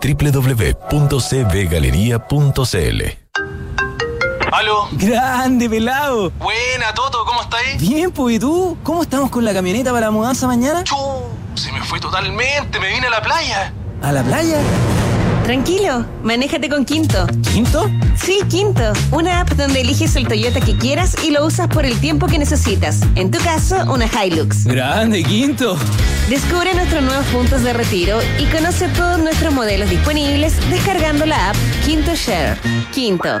www.cbgalería.cl ¿Aló? Grande, pelado. Buena, Toto, ¿cómo estáis? Bien, pues, ¿y tú? ¿Cómo estamos con la camioneta para la mudanza mañana? Chu, se me fue totalmente, me vine a la playa. ¿A la playa? Tranquilo, manéjate con Quinto. ¿Quinto? Sí, Quinto. Una app donde eliges el Toyota que quieras y lo usas por el tiempo que necesitas. En tu caso, una Hilux. Grande, Quinto. Descubre nuestros nuevos puntos de retiro y conoce todos nuestros modelos disponibles descargando la app Quinto Share. Quinto.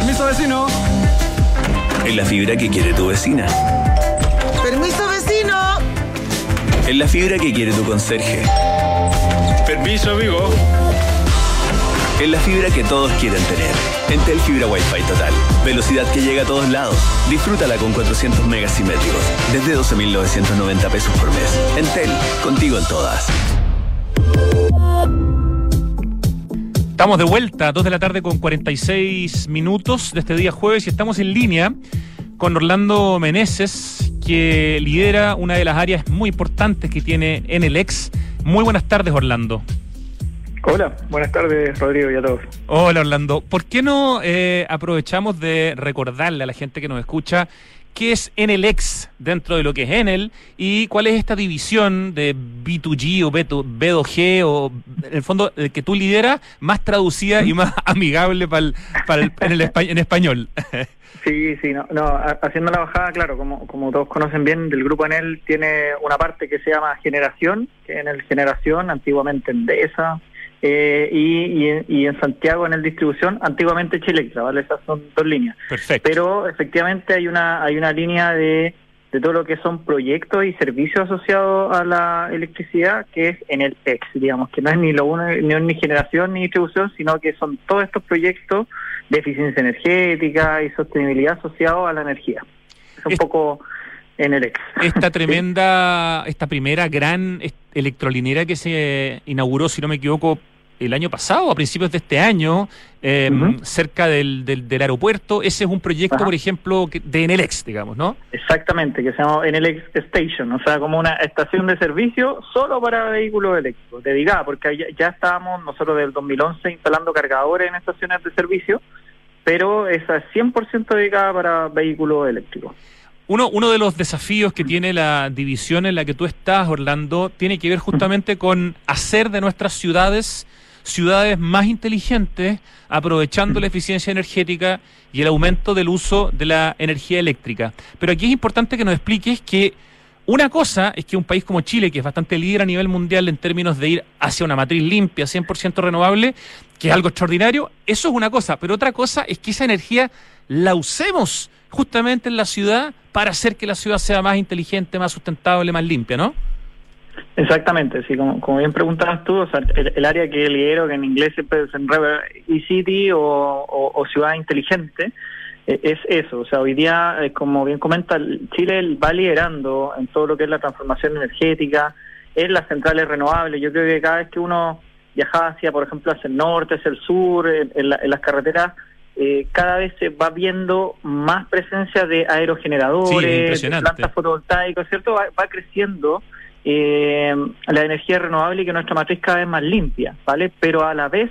Permiso vecino. En la fibra que quiere tu vecina. Permiso vecino. En la fibra que quiere tu conserje. Permiso amigo. En la fibra que todos quieren tener. Entel Fibra Wi-Fi Total. Velocidad que llega a todos lados. Disfrútala con 400 megas simétricos. Desde 12.990 pesos por mes. Entel, contigo en todas. Estamos de vuelta, 2 de la tarde con 46 minutos de este día jueves y estamos en línea con Orlando Meneses, que lidera una de las áreas muy importantes que tiene en el ex. Muy buenas tardes, Orlando. Hola, buenas tardes, Rodrigo y a todos. Hola, Orlando. ¿Por qué no eh, aprovechamos de recordarle a la gente que nos escucha qué es Enelex dentro de lo que es Enel y cuál es esta división de B2G o B2G o en el fondo el que tú lideras más traducida y más amigable para el, para el, en, en español. Sí, sí, no, no, haciendo la bajada, claro, como, como todos conocen bien, del grupo Enel tiene una parte que se llama generación, que en el generación, antiguamente Endesa, eh, y, y, en Santiago en el distribución, antiguamente Chilectra, ¿vale? Esas son dos líneas. Perfecto. Pero efectivamente hay una hay una línea de, de todo lo que son proyectos y servicios asociados a la electricidad, que es en el ex, digamos, que no es ni lo uno, ni, ni generación ni distribución, sino que son todos estos proyectos de eficiencia energética y sostenibilidad asociados a la energía. Es un poco en el ex. Esta tremenda, esta primera gran electrolinera que se inauguró, si no me equivoco, el año pasado, a principios de este año, eh, cerca del, del, aeropuerto. Ese es un proyecto, por ejemplo, de Enelex, digamos, ¿no? Exactamente, que se llama Enelex Station, o sea, como una estación de servicio solo para vehículos eléctricos, dedicada, porque ya, ya estábamos nosotros del 2011 instalando cargadores en estaciones de servicio, pero esa es 100% dedicada para vehículos eléctricos. Uno, uno de los desafíos que tiene la división en la que tú estás, Orlando, tiene que ver justamente con hacer de nuestras ciudades ciudades más inteligentes, aprovechando la eficiencia energética y el aumento del uso de la energía eléctrica. Pero aquí es importante que nos expliques que una cosa es que un país como Chile, que es bastante líder a nivel mundial en términos de ir hacia una matriz limpia, 100% renovable, que es algo extraordinario, eso es una cosa, pero otra cosa es que esa energía la usemos justamente en la ciudad para hacer que la ciudad sea más inteligente, más sustentable, más limpia, ¿no? Exactamente, sí, como, como bien preguntabas tú, o sea, el, área que lidero, que en inglés siempre es en e-city o, ciudad inteligente, eh, es eso, o sea, hoy día, eh, como bien comenta, Chile va liderando en todo lo que es la transformación energética, en las centrales renovables, yo creo que cada vez que uno viaja hacia, por ejemplo, hacia el norte, hacia el sur, en, las carreteras, eh, cada vez se va viendo más presencia de aerogeneradores, de plantas fotovoltaicas, ¿cierto? Va, va creciendo eh, la energía renovable y que nuestra matriz cada vez más limpia, ¿vale? Pero a la vez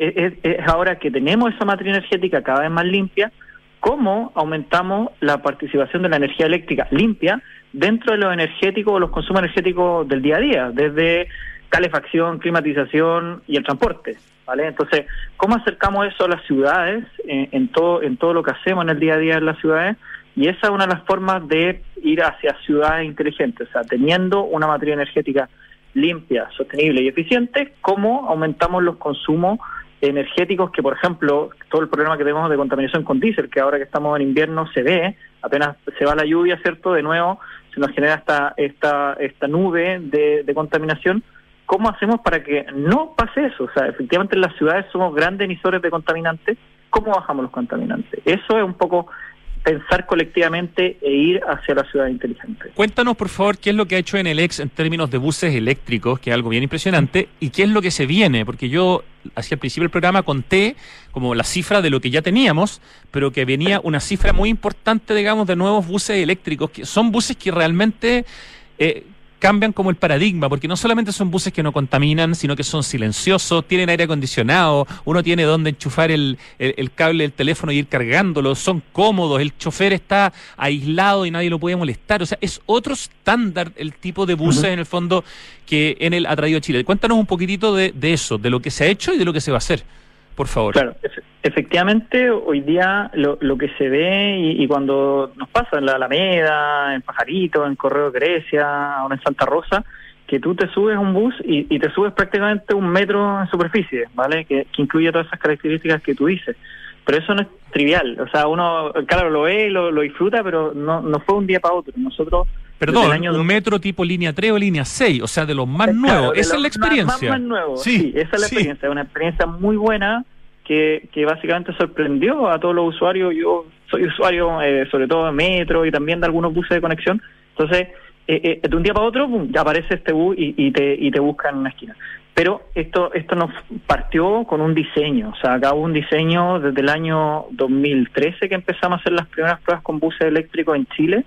es, ahora que tenemos esa matriz energética cada vez más limpia, ¿cómo aumentamos la participación de la energía eléctrica limpia dentro de los energéticos o los consumos energéticos del día a día, desde calefacción, climatización y el transporte, ¿vale? Entonces, ¿cómo acercamos eso a las ciudades en, en todo en todo lo que hacemos en el día a día en las ciudades? Y esa es una de las formas de ir hacia ciudades inteligentes, o sea, teniendo una materia energética limpia, sostenible y eficiente, cómo aumentamos los consumos energéticos que, por ejemplo, todo el problema que tenemos de contaminación con diésel, que ahora que estamos en invierno se ve, apenas se va la lluvia, ¿cierto? De nuevo se nos genera esta, esta, esta nube de contaminación. ¿Cómo hacemos para que no pase eso? O sea, efectivamente en las ciudades somos grandes emisores de contaminantes. ¿Cómo bajamos los contaminantes? Eso es un poco pensar colectivamente e ir hacia la ciudad inteligente. Cuéntanos, por favor, qué es lo que ha hecho en el ex en términos de buses eléctricos, que es algo bien impresionante, y qué es lo que se viene, porque yo hacia el principio del programa conté como la cifra de lo que ya teníamos, pero que venía una cifra muy importante, digamos, de nuevos buses eléctricos, que son buses que realmente... Eh, cambian como el paradigma, porque no solamente son buses que no contaminan, sino que son silenciosos, tienen aire acondicionado, uno tiene donde enchufar el, el, cable del teléfono y ir cargándolo, son cómodos, el chofer está aislado y nadie lo puede molestar. O sea, es otro estándar el tipo de buses en el fondo que en el ha traído Chile. Cuéntanos un poquitito de, de eso, de lo que se ha hecho y de lo que se va a hacer por favor. Claro, efectivamente, hoy día lo, lo que se ve y, cuando nos pasa en la Alameda, en Pajarito, en Correo Grecia, ahora en Santa Rosa, que tú te subes un bus y, te subes prácticamente un metro en superficie, ¿vale? Que, incluye todas esas características que tú dices. Pero eso no es trivial, o sea, uno, claro, lo ve y lo, disfruta, pero no, no fue un día para otro. Nosotros Perdón, un metro tipo línea 3 o línea 6, o sea, de los más nuevos. Esa es la experiencia. Más, más nuevos, sí, esa es la experiencia. Una experiencia muy buena que, que básicamente sorprendió a todos los usuarios. Yo soy usuario eh, sobre todo de metro y también de algunos buses de conexión. Entonces, eh, eh, de un día para otro, ya aparece este bus y, y, te, y te busca en una esquina. Pero esto, esto nos partió con un diseño, o sea, acá hubo un diseño desde el año 2013 que empezamos a hacer las primeras pruebas con buses eléctricos en Chile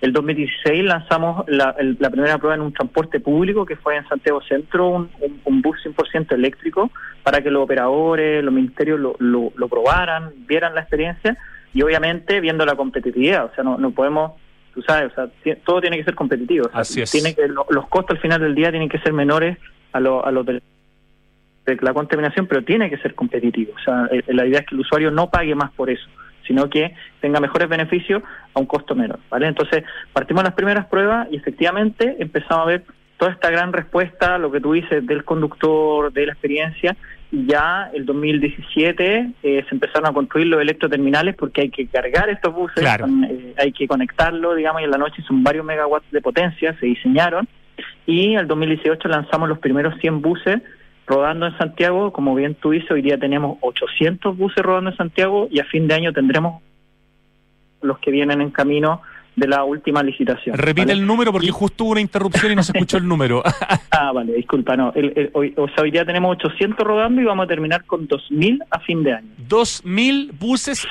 el 2016 lanzamos la, primera prueba en un transporte público que fue en Santiago Centro, un, bus 100% eléctrico, para que los operadores, los ministerios lo, lo, probaran, vieran la experiencia y obviamente viendo la competitividad. O sea, no, no podemos, tú sabes, o sea, todo tiene que ser competitivo. Así es. Tiene que, los costos al final del día tienen que ser menores a, lo, a los de la contaminación, pero tiene que ser competitivo. O sea, eh, la idea es que el usuario no pague más por eso sino que tenga mejores beneficios a un costo menor, ¿vale? Entonces, partimos las primeras pruebas y efectivamente empezamos a ver toda esta gran respuesta, lo que tú dices del conductor, de la experiencia, y ya el 2017 eh, se empezaron a construir los electroterminales porque hay que cargar estos buses, eh, hay que conectarlo, digamos, y en la noche son varios megawatts de potencia, se diseñaron, y el 2018 lanzamos los primeros 100 buses rodando en Santiago, como bien tú dices, hoy día tenemos 800 buses rodando en Santiago y a fin de año tendremos los que vienen en camino de la última licitación. Repite el número porque justo hubo una interrupción y no se escuchó el número. ah, vale, disculpa, no. hoy, o sea, hoy día tenemos 800 rodando y vamos a terminar con 2.000 a fin de año. 2.000 buses.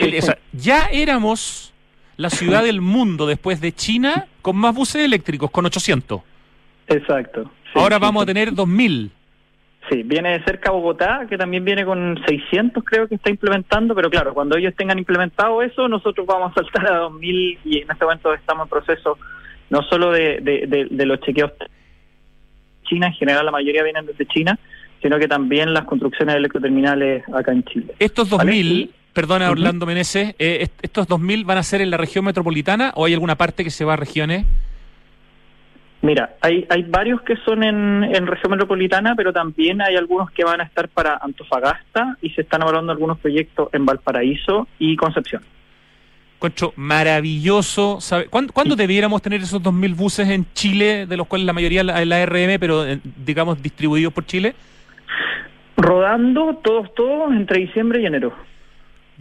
ya éramos la ciudad del mundo después de China con más buses eléctricos, con 800. Exacto. Ahora vamos a tener 2.000. Sí, viene de cerca Bogotá, que también viene con 600, creo que está implementando, pero claro, cuando ellos tengan implementado eso, nosotros vamos a saltar a 2000 y en este momento estamos en proceso no solo de, de, los chequeos China, en general la mayoría vienen desde China, sino que también las construcciones de electroterminales acá en Chile. Estos 2000, perdona Orlando Meneses, eh, ¿estos 2000 van a ser en la región metropolitana o hay alguna parte que se va a regiones? Mira, hay, hay varios que son en, en región metropolitana, pero también hay algunos que van a estar para Antofagasta y se están evaluando algunos proyectos en Valparaíso y Concepción. Concho, maravilloso. ¿Cuándo, debiéramos tener esos 2.000 buses en Chile, de los cuales la mayoría es la RM, pero eh, digamos distribuidos por Chile? Rodando todos, todos entre diciembre y enero.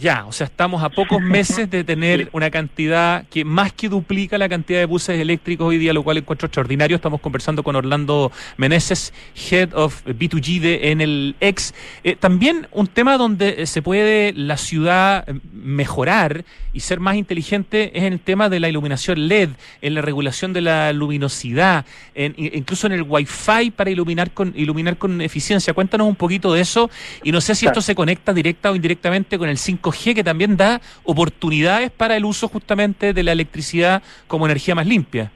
Ya, o sea, estamos a pocos meses de tener una cantidad que más que duplica la cantidad de buses eléctricos hoy día, lo cual encuentro extraordinario. Estamos conversando con Orlando Meneses, Head of B2G de, en el ex. Eh, también un tema donde se puede la ciudad mejorar y ser más inteligente es en el tema de la iluminación LED, en la regulación de la luminosidad, en, incluso en el Wi-Fi para iluminar con, iluminar con eficiencia. Cuéntanos un poquito de eso y no sé si esto se conecta directa o indirectamente con el 5 que también da oportunidades para el uso justamente de la electricidad como energía más limpia.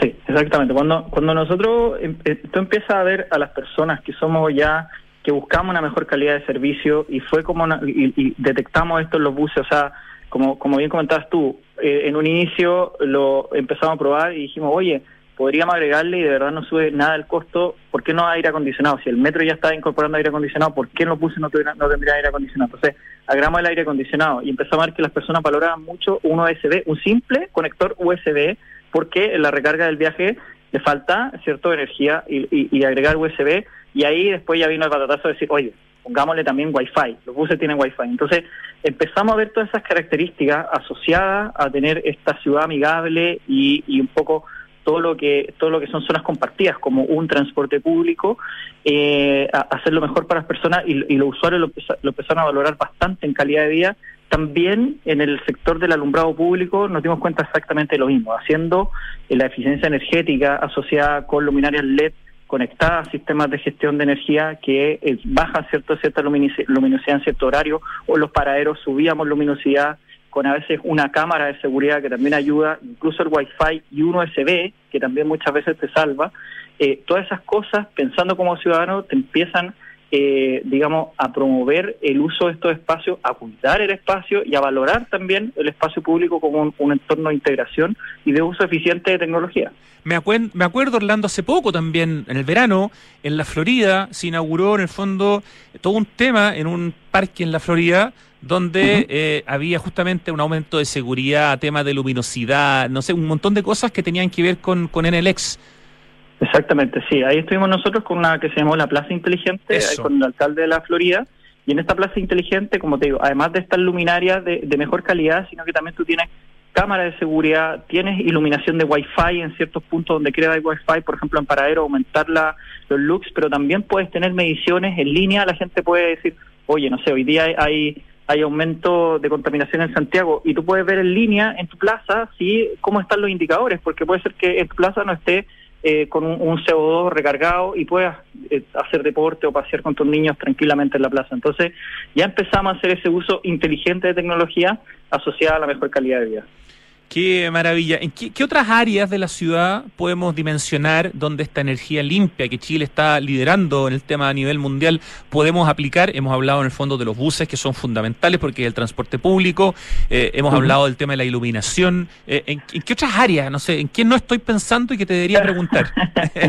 Sí, exactamente. Cuando, cuando nosotros, em, eh, tú empiezas a ver a las personas que somos ya, que buscamos una mejor calidad de servicio y fue como, y, detectamos esto en los buses, o sea, como, como bien comentabas tú, eh, en un inicio lo empezamos a probar y dijimos, oye, podríamos agregarle y de verdad no sube nada el costo, ¿por qué no aire acondicionado? Si el metro ya está incorporando aire acondicionado, ¿por qué los buses no, no tendría aire acondicionado? Entonces, agregamos el aire acondicionado y empezamos a ver que las personas valoraban mucho un USB, un simple conector USB, porque en la recarga del viaje le falta cierta energía y, agregar USB, y ahí después ya vino el patatazo de decir, oye, pongámosle también Wi-Fi, los buses tienen Wi-Fi. Entonces empezamos a ver todas esas características asociadas a tener esta ciudad amigable y, y un poco todo lo que todo lo que son zonas compartidas como un transporte público eh, hacerlo mejor para las personas y, los usuarios lo, empezaron a valorar bastante en calidad de vida. También en el sector del alumbrado público nos dimos cuenta exactamente de lo mismo, haciendo la eficiencia energética asociada con luminarias LED conectadas a sistemas de gestión de energía que eh, bajan cierto, cierta luminosidad en cierto horario, o los paraderos subíamos luminosidad con a veces una cámara de seguridad que también ayuda, incluso el Wi-Fi y un USB, que también muchas veces te salva. Eh, todas esas cosas, pensando como ciudadano, te empiezan eh, digamos, a promover el uso de estos espacios, a cuidar el espacio y a valorar también el espacio público como un, entorno de integración y de uso eficiente de tecnología. Me, me acuerdo, Orlando, hace poco también, en el verano, en la Florida, se inauguró en el fondo todo un tema en un parque en la Florida donde eh, había justamente un aumento de seguridad, temas de luminosidad, no sé, un montón de cosas que tenían que ver con, con NLX. Exactamente, sí. Ahí estuvimos nosotros con una que se llamó la Plaza Inteligente, con el alcalde de la Florida. Y en esta plaza inteligente, como te digo, además de estas luminarias de, mejor calidad, sino que también tú tienes cámara de seguridad, tienes iluminación de Wi-Fi en ciertos puntos donde crea hay Wi-Fi, por ejemplo en paradero, aumentar la, los looks, pero también puedes tener mediciones en línea. La gente puede decir, oye, no sé, hoy día hay, hay aumento de contaminación en Santiago y tú puedes ver en línea en tu plaza sí cómo están los indicadores, porque puede ser que en tu plaza no esté eh, con un, CO2 recargado y puedas eh, hacer deporte o pasear con tus niños tranquilamente en la plaza. Entonces ya empezamos a hacer ese uso inteligente de tecnología asociada a la mejor calidad de vida. Qué maravilla. ¿En qué, otras áreas de la ciudad podemos dimensionar donde esta energía limpia que Chile está liderando en el tema a nivel mundial podemos aplicar? Hemos hablado en el fondo de los buses que son fundamentales porque es el transporte público, eh, hemos hablado del tema de la iluminación. Eh, ¿en, qué otras áreas? No sé, ¿en qué no estoy pensando y que te debería preguntar?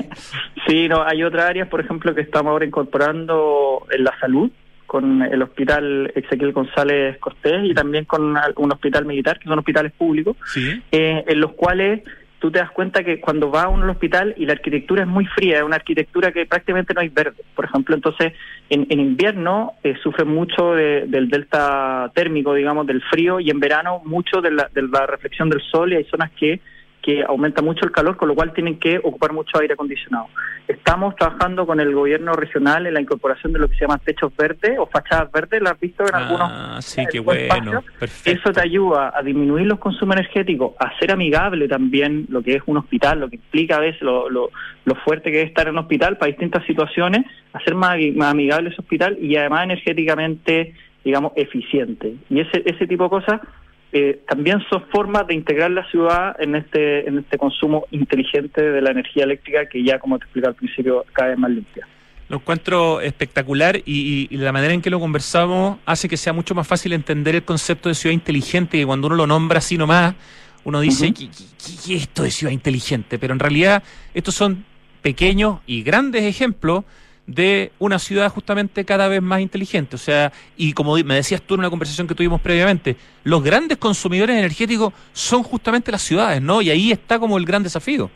sí, no, hay otras áreas, por ejemplo, que estamos ahora incorporando en la salud con el hospital Ezequiel González Cortés y también con un hospital militar, que son hospitales públicos, eh, en los cuales tú te das cuenta que cuando va uno al hospital y la arquitectura es muy fría, es una arquitectura que prácticamente no hay verde, por ejemplo, entonces en, invierno eh, sufre mucho del delta térmico, digamos, del frío, y en verano mucho de la, de la reflexión del sol y hay zonas que que aumenta mucho el calor, con lo cual tienen que ocupar mucho aire acondicionado. Estamos trabajando con el gobierno regional en la incorporación de lo que se llama techos verdes o fachadas verdes, ¿las has visto en algunos ah, sí, qué bueno, Eso te ayuda a disminuir los consumos energéticos, a ser amigable también lo que es un hospital, lo que implica a veces lo, lo, fuerte que es estar en un hospital para distintas situaciones, hacer más, más amigable ese hospital y además energéticamente, digamos, eficiente. Y ese, ese tipo de cosas eh, también son formas de integrar la ciudad en este, en este consumo inteligente de la energía eléctrica que ya, como te expliqué al principio, cada vez más limpia. Lo encuentro espectacular y, la manera en que lo conversamos hace que sea mucho más fácil entender el concepto de ciudad inteligente, que cuando uno lo nombra así nomás, uno dice, ¿qué, qué, es esto de ciudad inteligente? Pero en realidad estos son pequeños y grandes ejemplos de una ciudad justamente cada vez más inteligente. O sea, y como me decías tú en una conversación que tuvimos previamente, los grandes consumidores energéticos son justamente las ciudades, ¿no? Y ahí está como el gran desafío.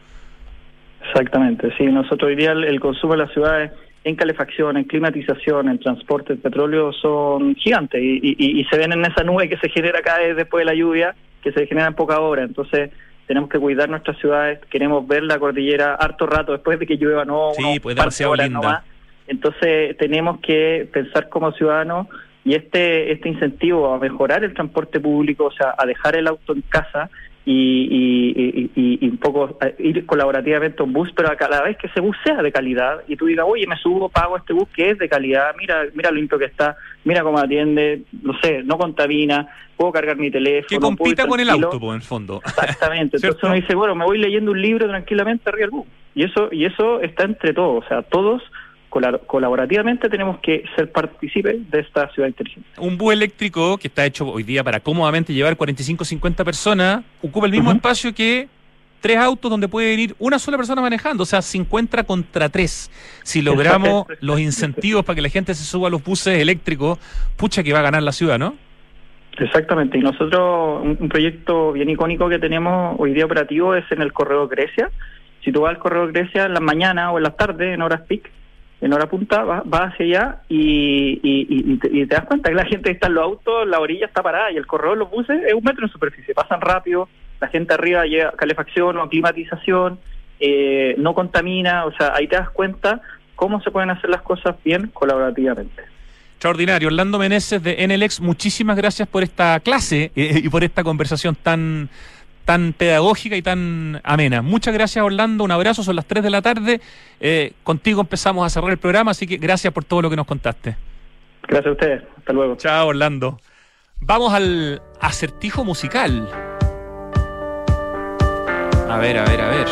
Exactamente, sí. Nosotros hoy día el, consumo de las ciudades en calefacción, en climatización, en transporte de petróleo son gigantes y, se ven en esa nube que se genera cada vez después de la lluvia, que se genera en poca hora. Entonces, tenemos que cuidar nuestras ciudades, queremos ver la cordillera harto rato después de que llueva, no, sí, pues demasiado linda. Entonces tenemos que pensar como ciudadanos y este este incentivo a mejorar el transporte público, o sea, a dejar el auto en casa y, y, un poco ir colaborativamente a un bus, pero a cada vez que ese bus sea de calidad y tú digas, oye, me subo, pago este bus que es de calidad, mira mira lo limpio que está, mira cómo atiende, no sé, no contamina, puedo cargar mi teléfono. Que compita con el auto, en el fondo. Exactamente. Entonces uno dice, bueno, me voy leyendo un libro tranquilamente arriba del bus. Y eso, y eso está entre todos, o sea, todos colaborativamente tenemos que ser partícipes de esta ciudad inteligente. Un bus eléctrico que está hecho hoy día para cómodamente llevar 45 50 personas ocupa el mismo espacio que tres autos donde puede ir una sola persona manejando, o sea, 50 contra 3. Si logramos los incentivos para que la gente se suba a los buses eléctricos, pucha que va a ganar la ciudad, ¿no? Exactamente, y nosotros, un, proyecto bien icónico que tenemos hoy día operativo es en el Correo Grecia. Si tú vas al Correo Grecia en las mañanas o en las tardes, en horas peak, en hora punta, vas va hacia allá y, y, te, das cuenta que la gente está en los autos, la orilla está parada y el corredor los buses es un metro en superficie, pasan rápido, la gente arriba llega calefacción o climatización, eh, no contamina, o sea, ahí te das cuenta cómo se pueden hacer las cosas bien colaborativamente. Extraordinario. Orlando Meneses de NLX, muchísimas gracias por esta clase eh, y por esta conversación tan, tan pedagógica y tan amena. Muchas gracias, Orlando. Un abrazo. Son las 3 de la tarde. Eh, contigo empezamos a cerrar el programa, así que gracias por todo lo que nos contaste. Gracias a ustedes. Hasta luego. Chao, Orlando. Vamos al acertijo musical. A ver, a ver, a ver.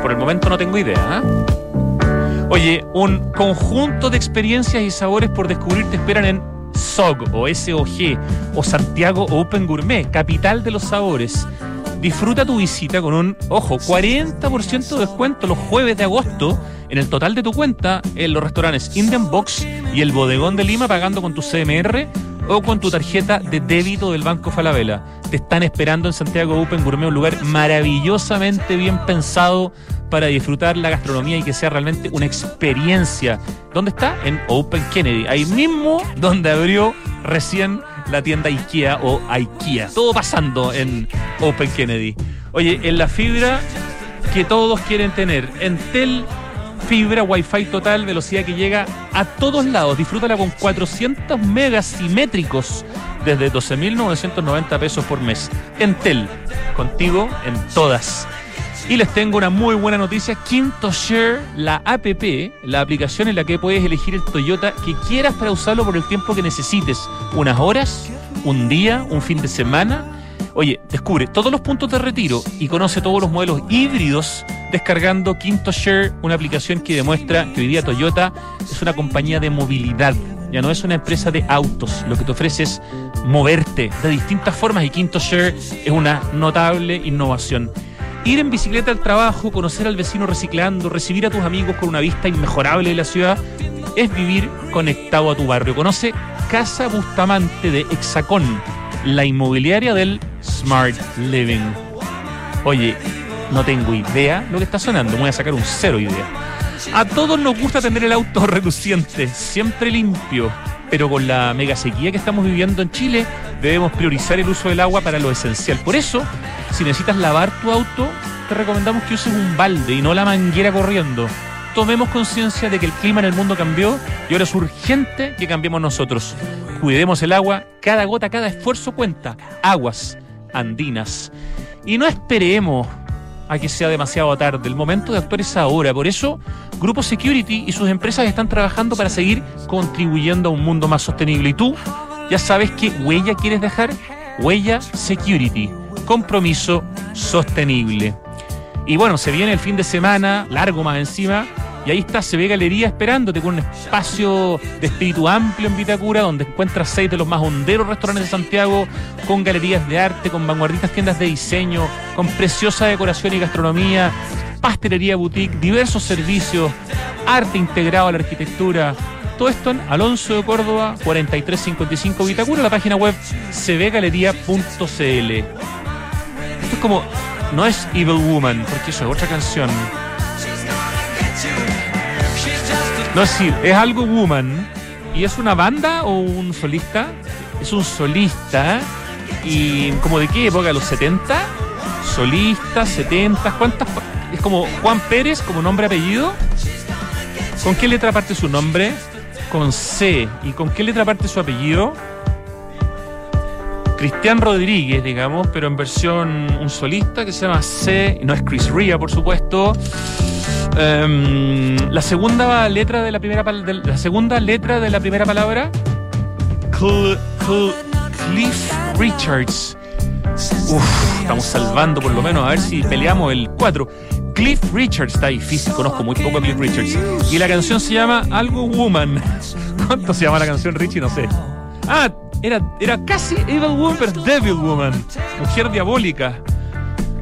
Por el momento no tengo idea. ¿eh? Oye, un conjunto de experiencias y sabores por descubrir te esperan en SOG o SOG o Santiago Open Gourmet, capital de los sabores. Disfruta tu visita con un, ojo, 40% de descuento los jueves de agosto en el total de tu cuenta en los restaurantes Indian Box y el Bodegón de Lima pagando con tu CMR o con tu tarjeta de débito del Banco Falabella. Te están esperando en Santiago Open Gourmet, un lugar maravillosamente bien pensado para disfrutar la gastronomía y que sea realmente una experiencia. ¿Dónde está? En Open Kennedy, ahí mismo donde abrió recién la tienda IKEA o IKEA. Todo pasando en Open Kennedy. Oye, en la fibra que todos quieren tener, Entel fibra Wi-Fi total, velocidad que llega a todos lados. Disfrútala con 400 megas simétricos desde 12.990 pesos por mes. Entel, contigo en todas. Y les tengo una muy buena noticia. Quinto Share, la APP, la aplicación en la que puedes elegir el Toyota que quieras para usarlo por el tiempo que necesites. Unas horas, un día, un fin de semana. Oye, descubre todos los puntos de retiro y conoce todos los modelos híbridos descargando Quinto Share, una aplicación que demuestra que hoy día Toyota es una compañía de movilidad. Ya no es una empresa de autos. Lo que te ofrece es moverte de distintas formas y Quinto Share es una notable innovación. Ir en bicicleta al trabajo, conocer al vecino reciclando, recibir a tus amigos con una vista inmejorable de la ciudad, es vivir conectado a tu barrio. Conoce Casa Bustamante de Hexacón, la inmobiliaria del Smart Living. Oye, no tengo idea lo que está sonando, voy a sacar un cero idea. A todos nos gusta tener el auto reluciente, siempre limpio, pero con la mega sequía que estamos viviendo en Chile, debemos priorizar el uso del agua para lo esencial. Por eso, si necesitas lavar tu auto, te recomendamos que uses un balde y no la manguera corriendo. Tomemos conciencia de que el clima en el mundo cambió y ahora es urgente que cambiemos nosotros. Cuidemos el agua, cada gota, cada esfuerzo cuenta. Aguas andinas. Y no esperemos a que sea demasiado tarde. El momento de actuar es ahora. Por eso, Grupo Security y sus empresas están trabajando para seguir contribuyendo a un mundo más sostenible. ¿Y tú ya sabes qué huella quieres dejar? Huella Security. Compromiso sostenible. Y bueno, se viene el fin de semana, largo más encima, y ahí está Se ve Galería esperándote con un espacio de espíritu amplio en Vitacura, donde encuentras seis de los más honderos restaurantes de Santiago, con galerías de arte, con vanguardistas tiendas de diseño, con preciosa decoración y gastronomía, pastelería boutique, diversos servicios, arte integrado a la arquitectura. Todo esto en Alonso de Córdoba, 4355 Vitacura, la página web cvgalería.cl. Esto es como, no es Evil Woman, porque eso es otra canción. No, sí, es algo Woman. ¿Y es una banda o un solista? Es un solista. ¿Y como de qué época? ¿Los 70? Solista, 70, ¿cuántas? Es como Juan Pérez, como nombre apellido. ¿Con qué letra parte su nombre? Con C. ¿Y con qué letra parte su apellido? Cristian Rodríguez, digamos, pero en versión un solista que se llama C. No es Chris Ria, por supuesto. Um, la segunda letra de la primera la segunda letra de la primera palabra Cl Cl Cliff Richards. Estamos salvando por lo menos a ver si peleamos el 4. Cliff Richards está difícil, conozco muy poco a Cliff Richards. Y la canción se llama Algo Woman. ¿Cuánto se llama la canción Richie? No sé. Ah, era, era casi Evil Woman, pero Devil Woman. Mujer diabólica.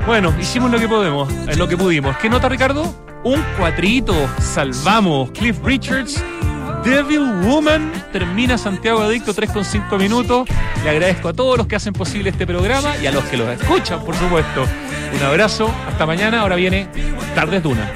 Bueno, hicimos lo que podemos, eh, lo que pudimos. ¿Qué nota, Ricardo? Un cuatrito. Salvamos. Cliff Richards. Devil Woman. Termina Santiago Adicto 3,5 minutos. Le agradezco a todos los que hacen posible este programa y a los que los escuchan, por supuesto. Un abrazo. Hasta mañana. Ahora viene Tardes Duna.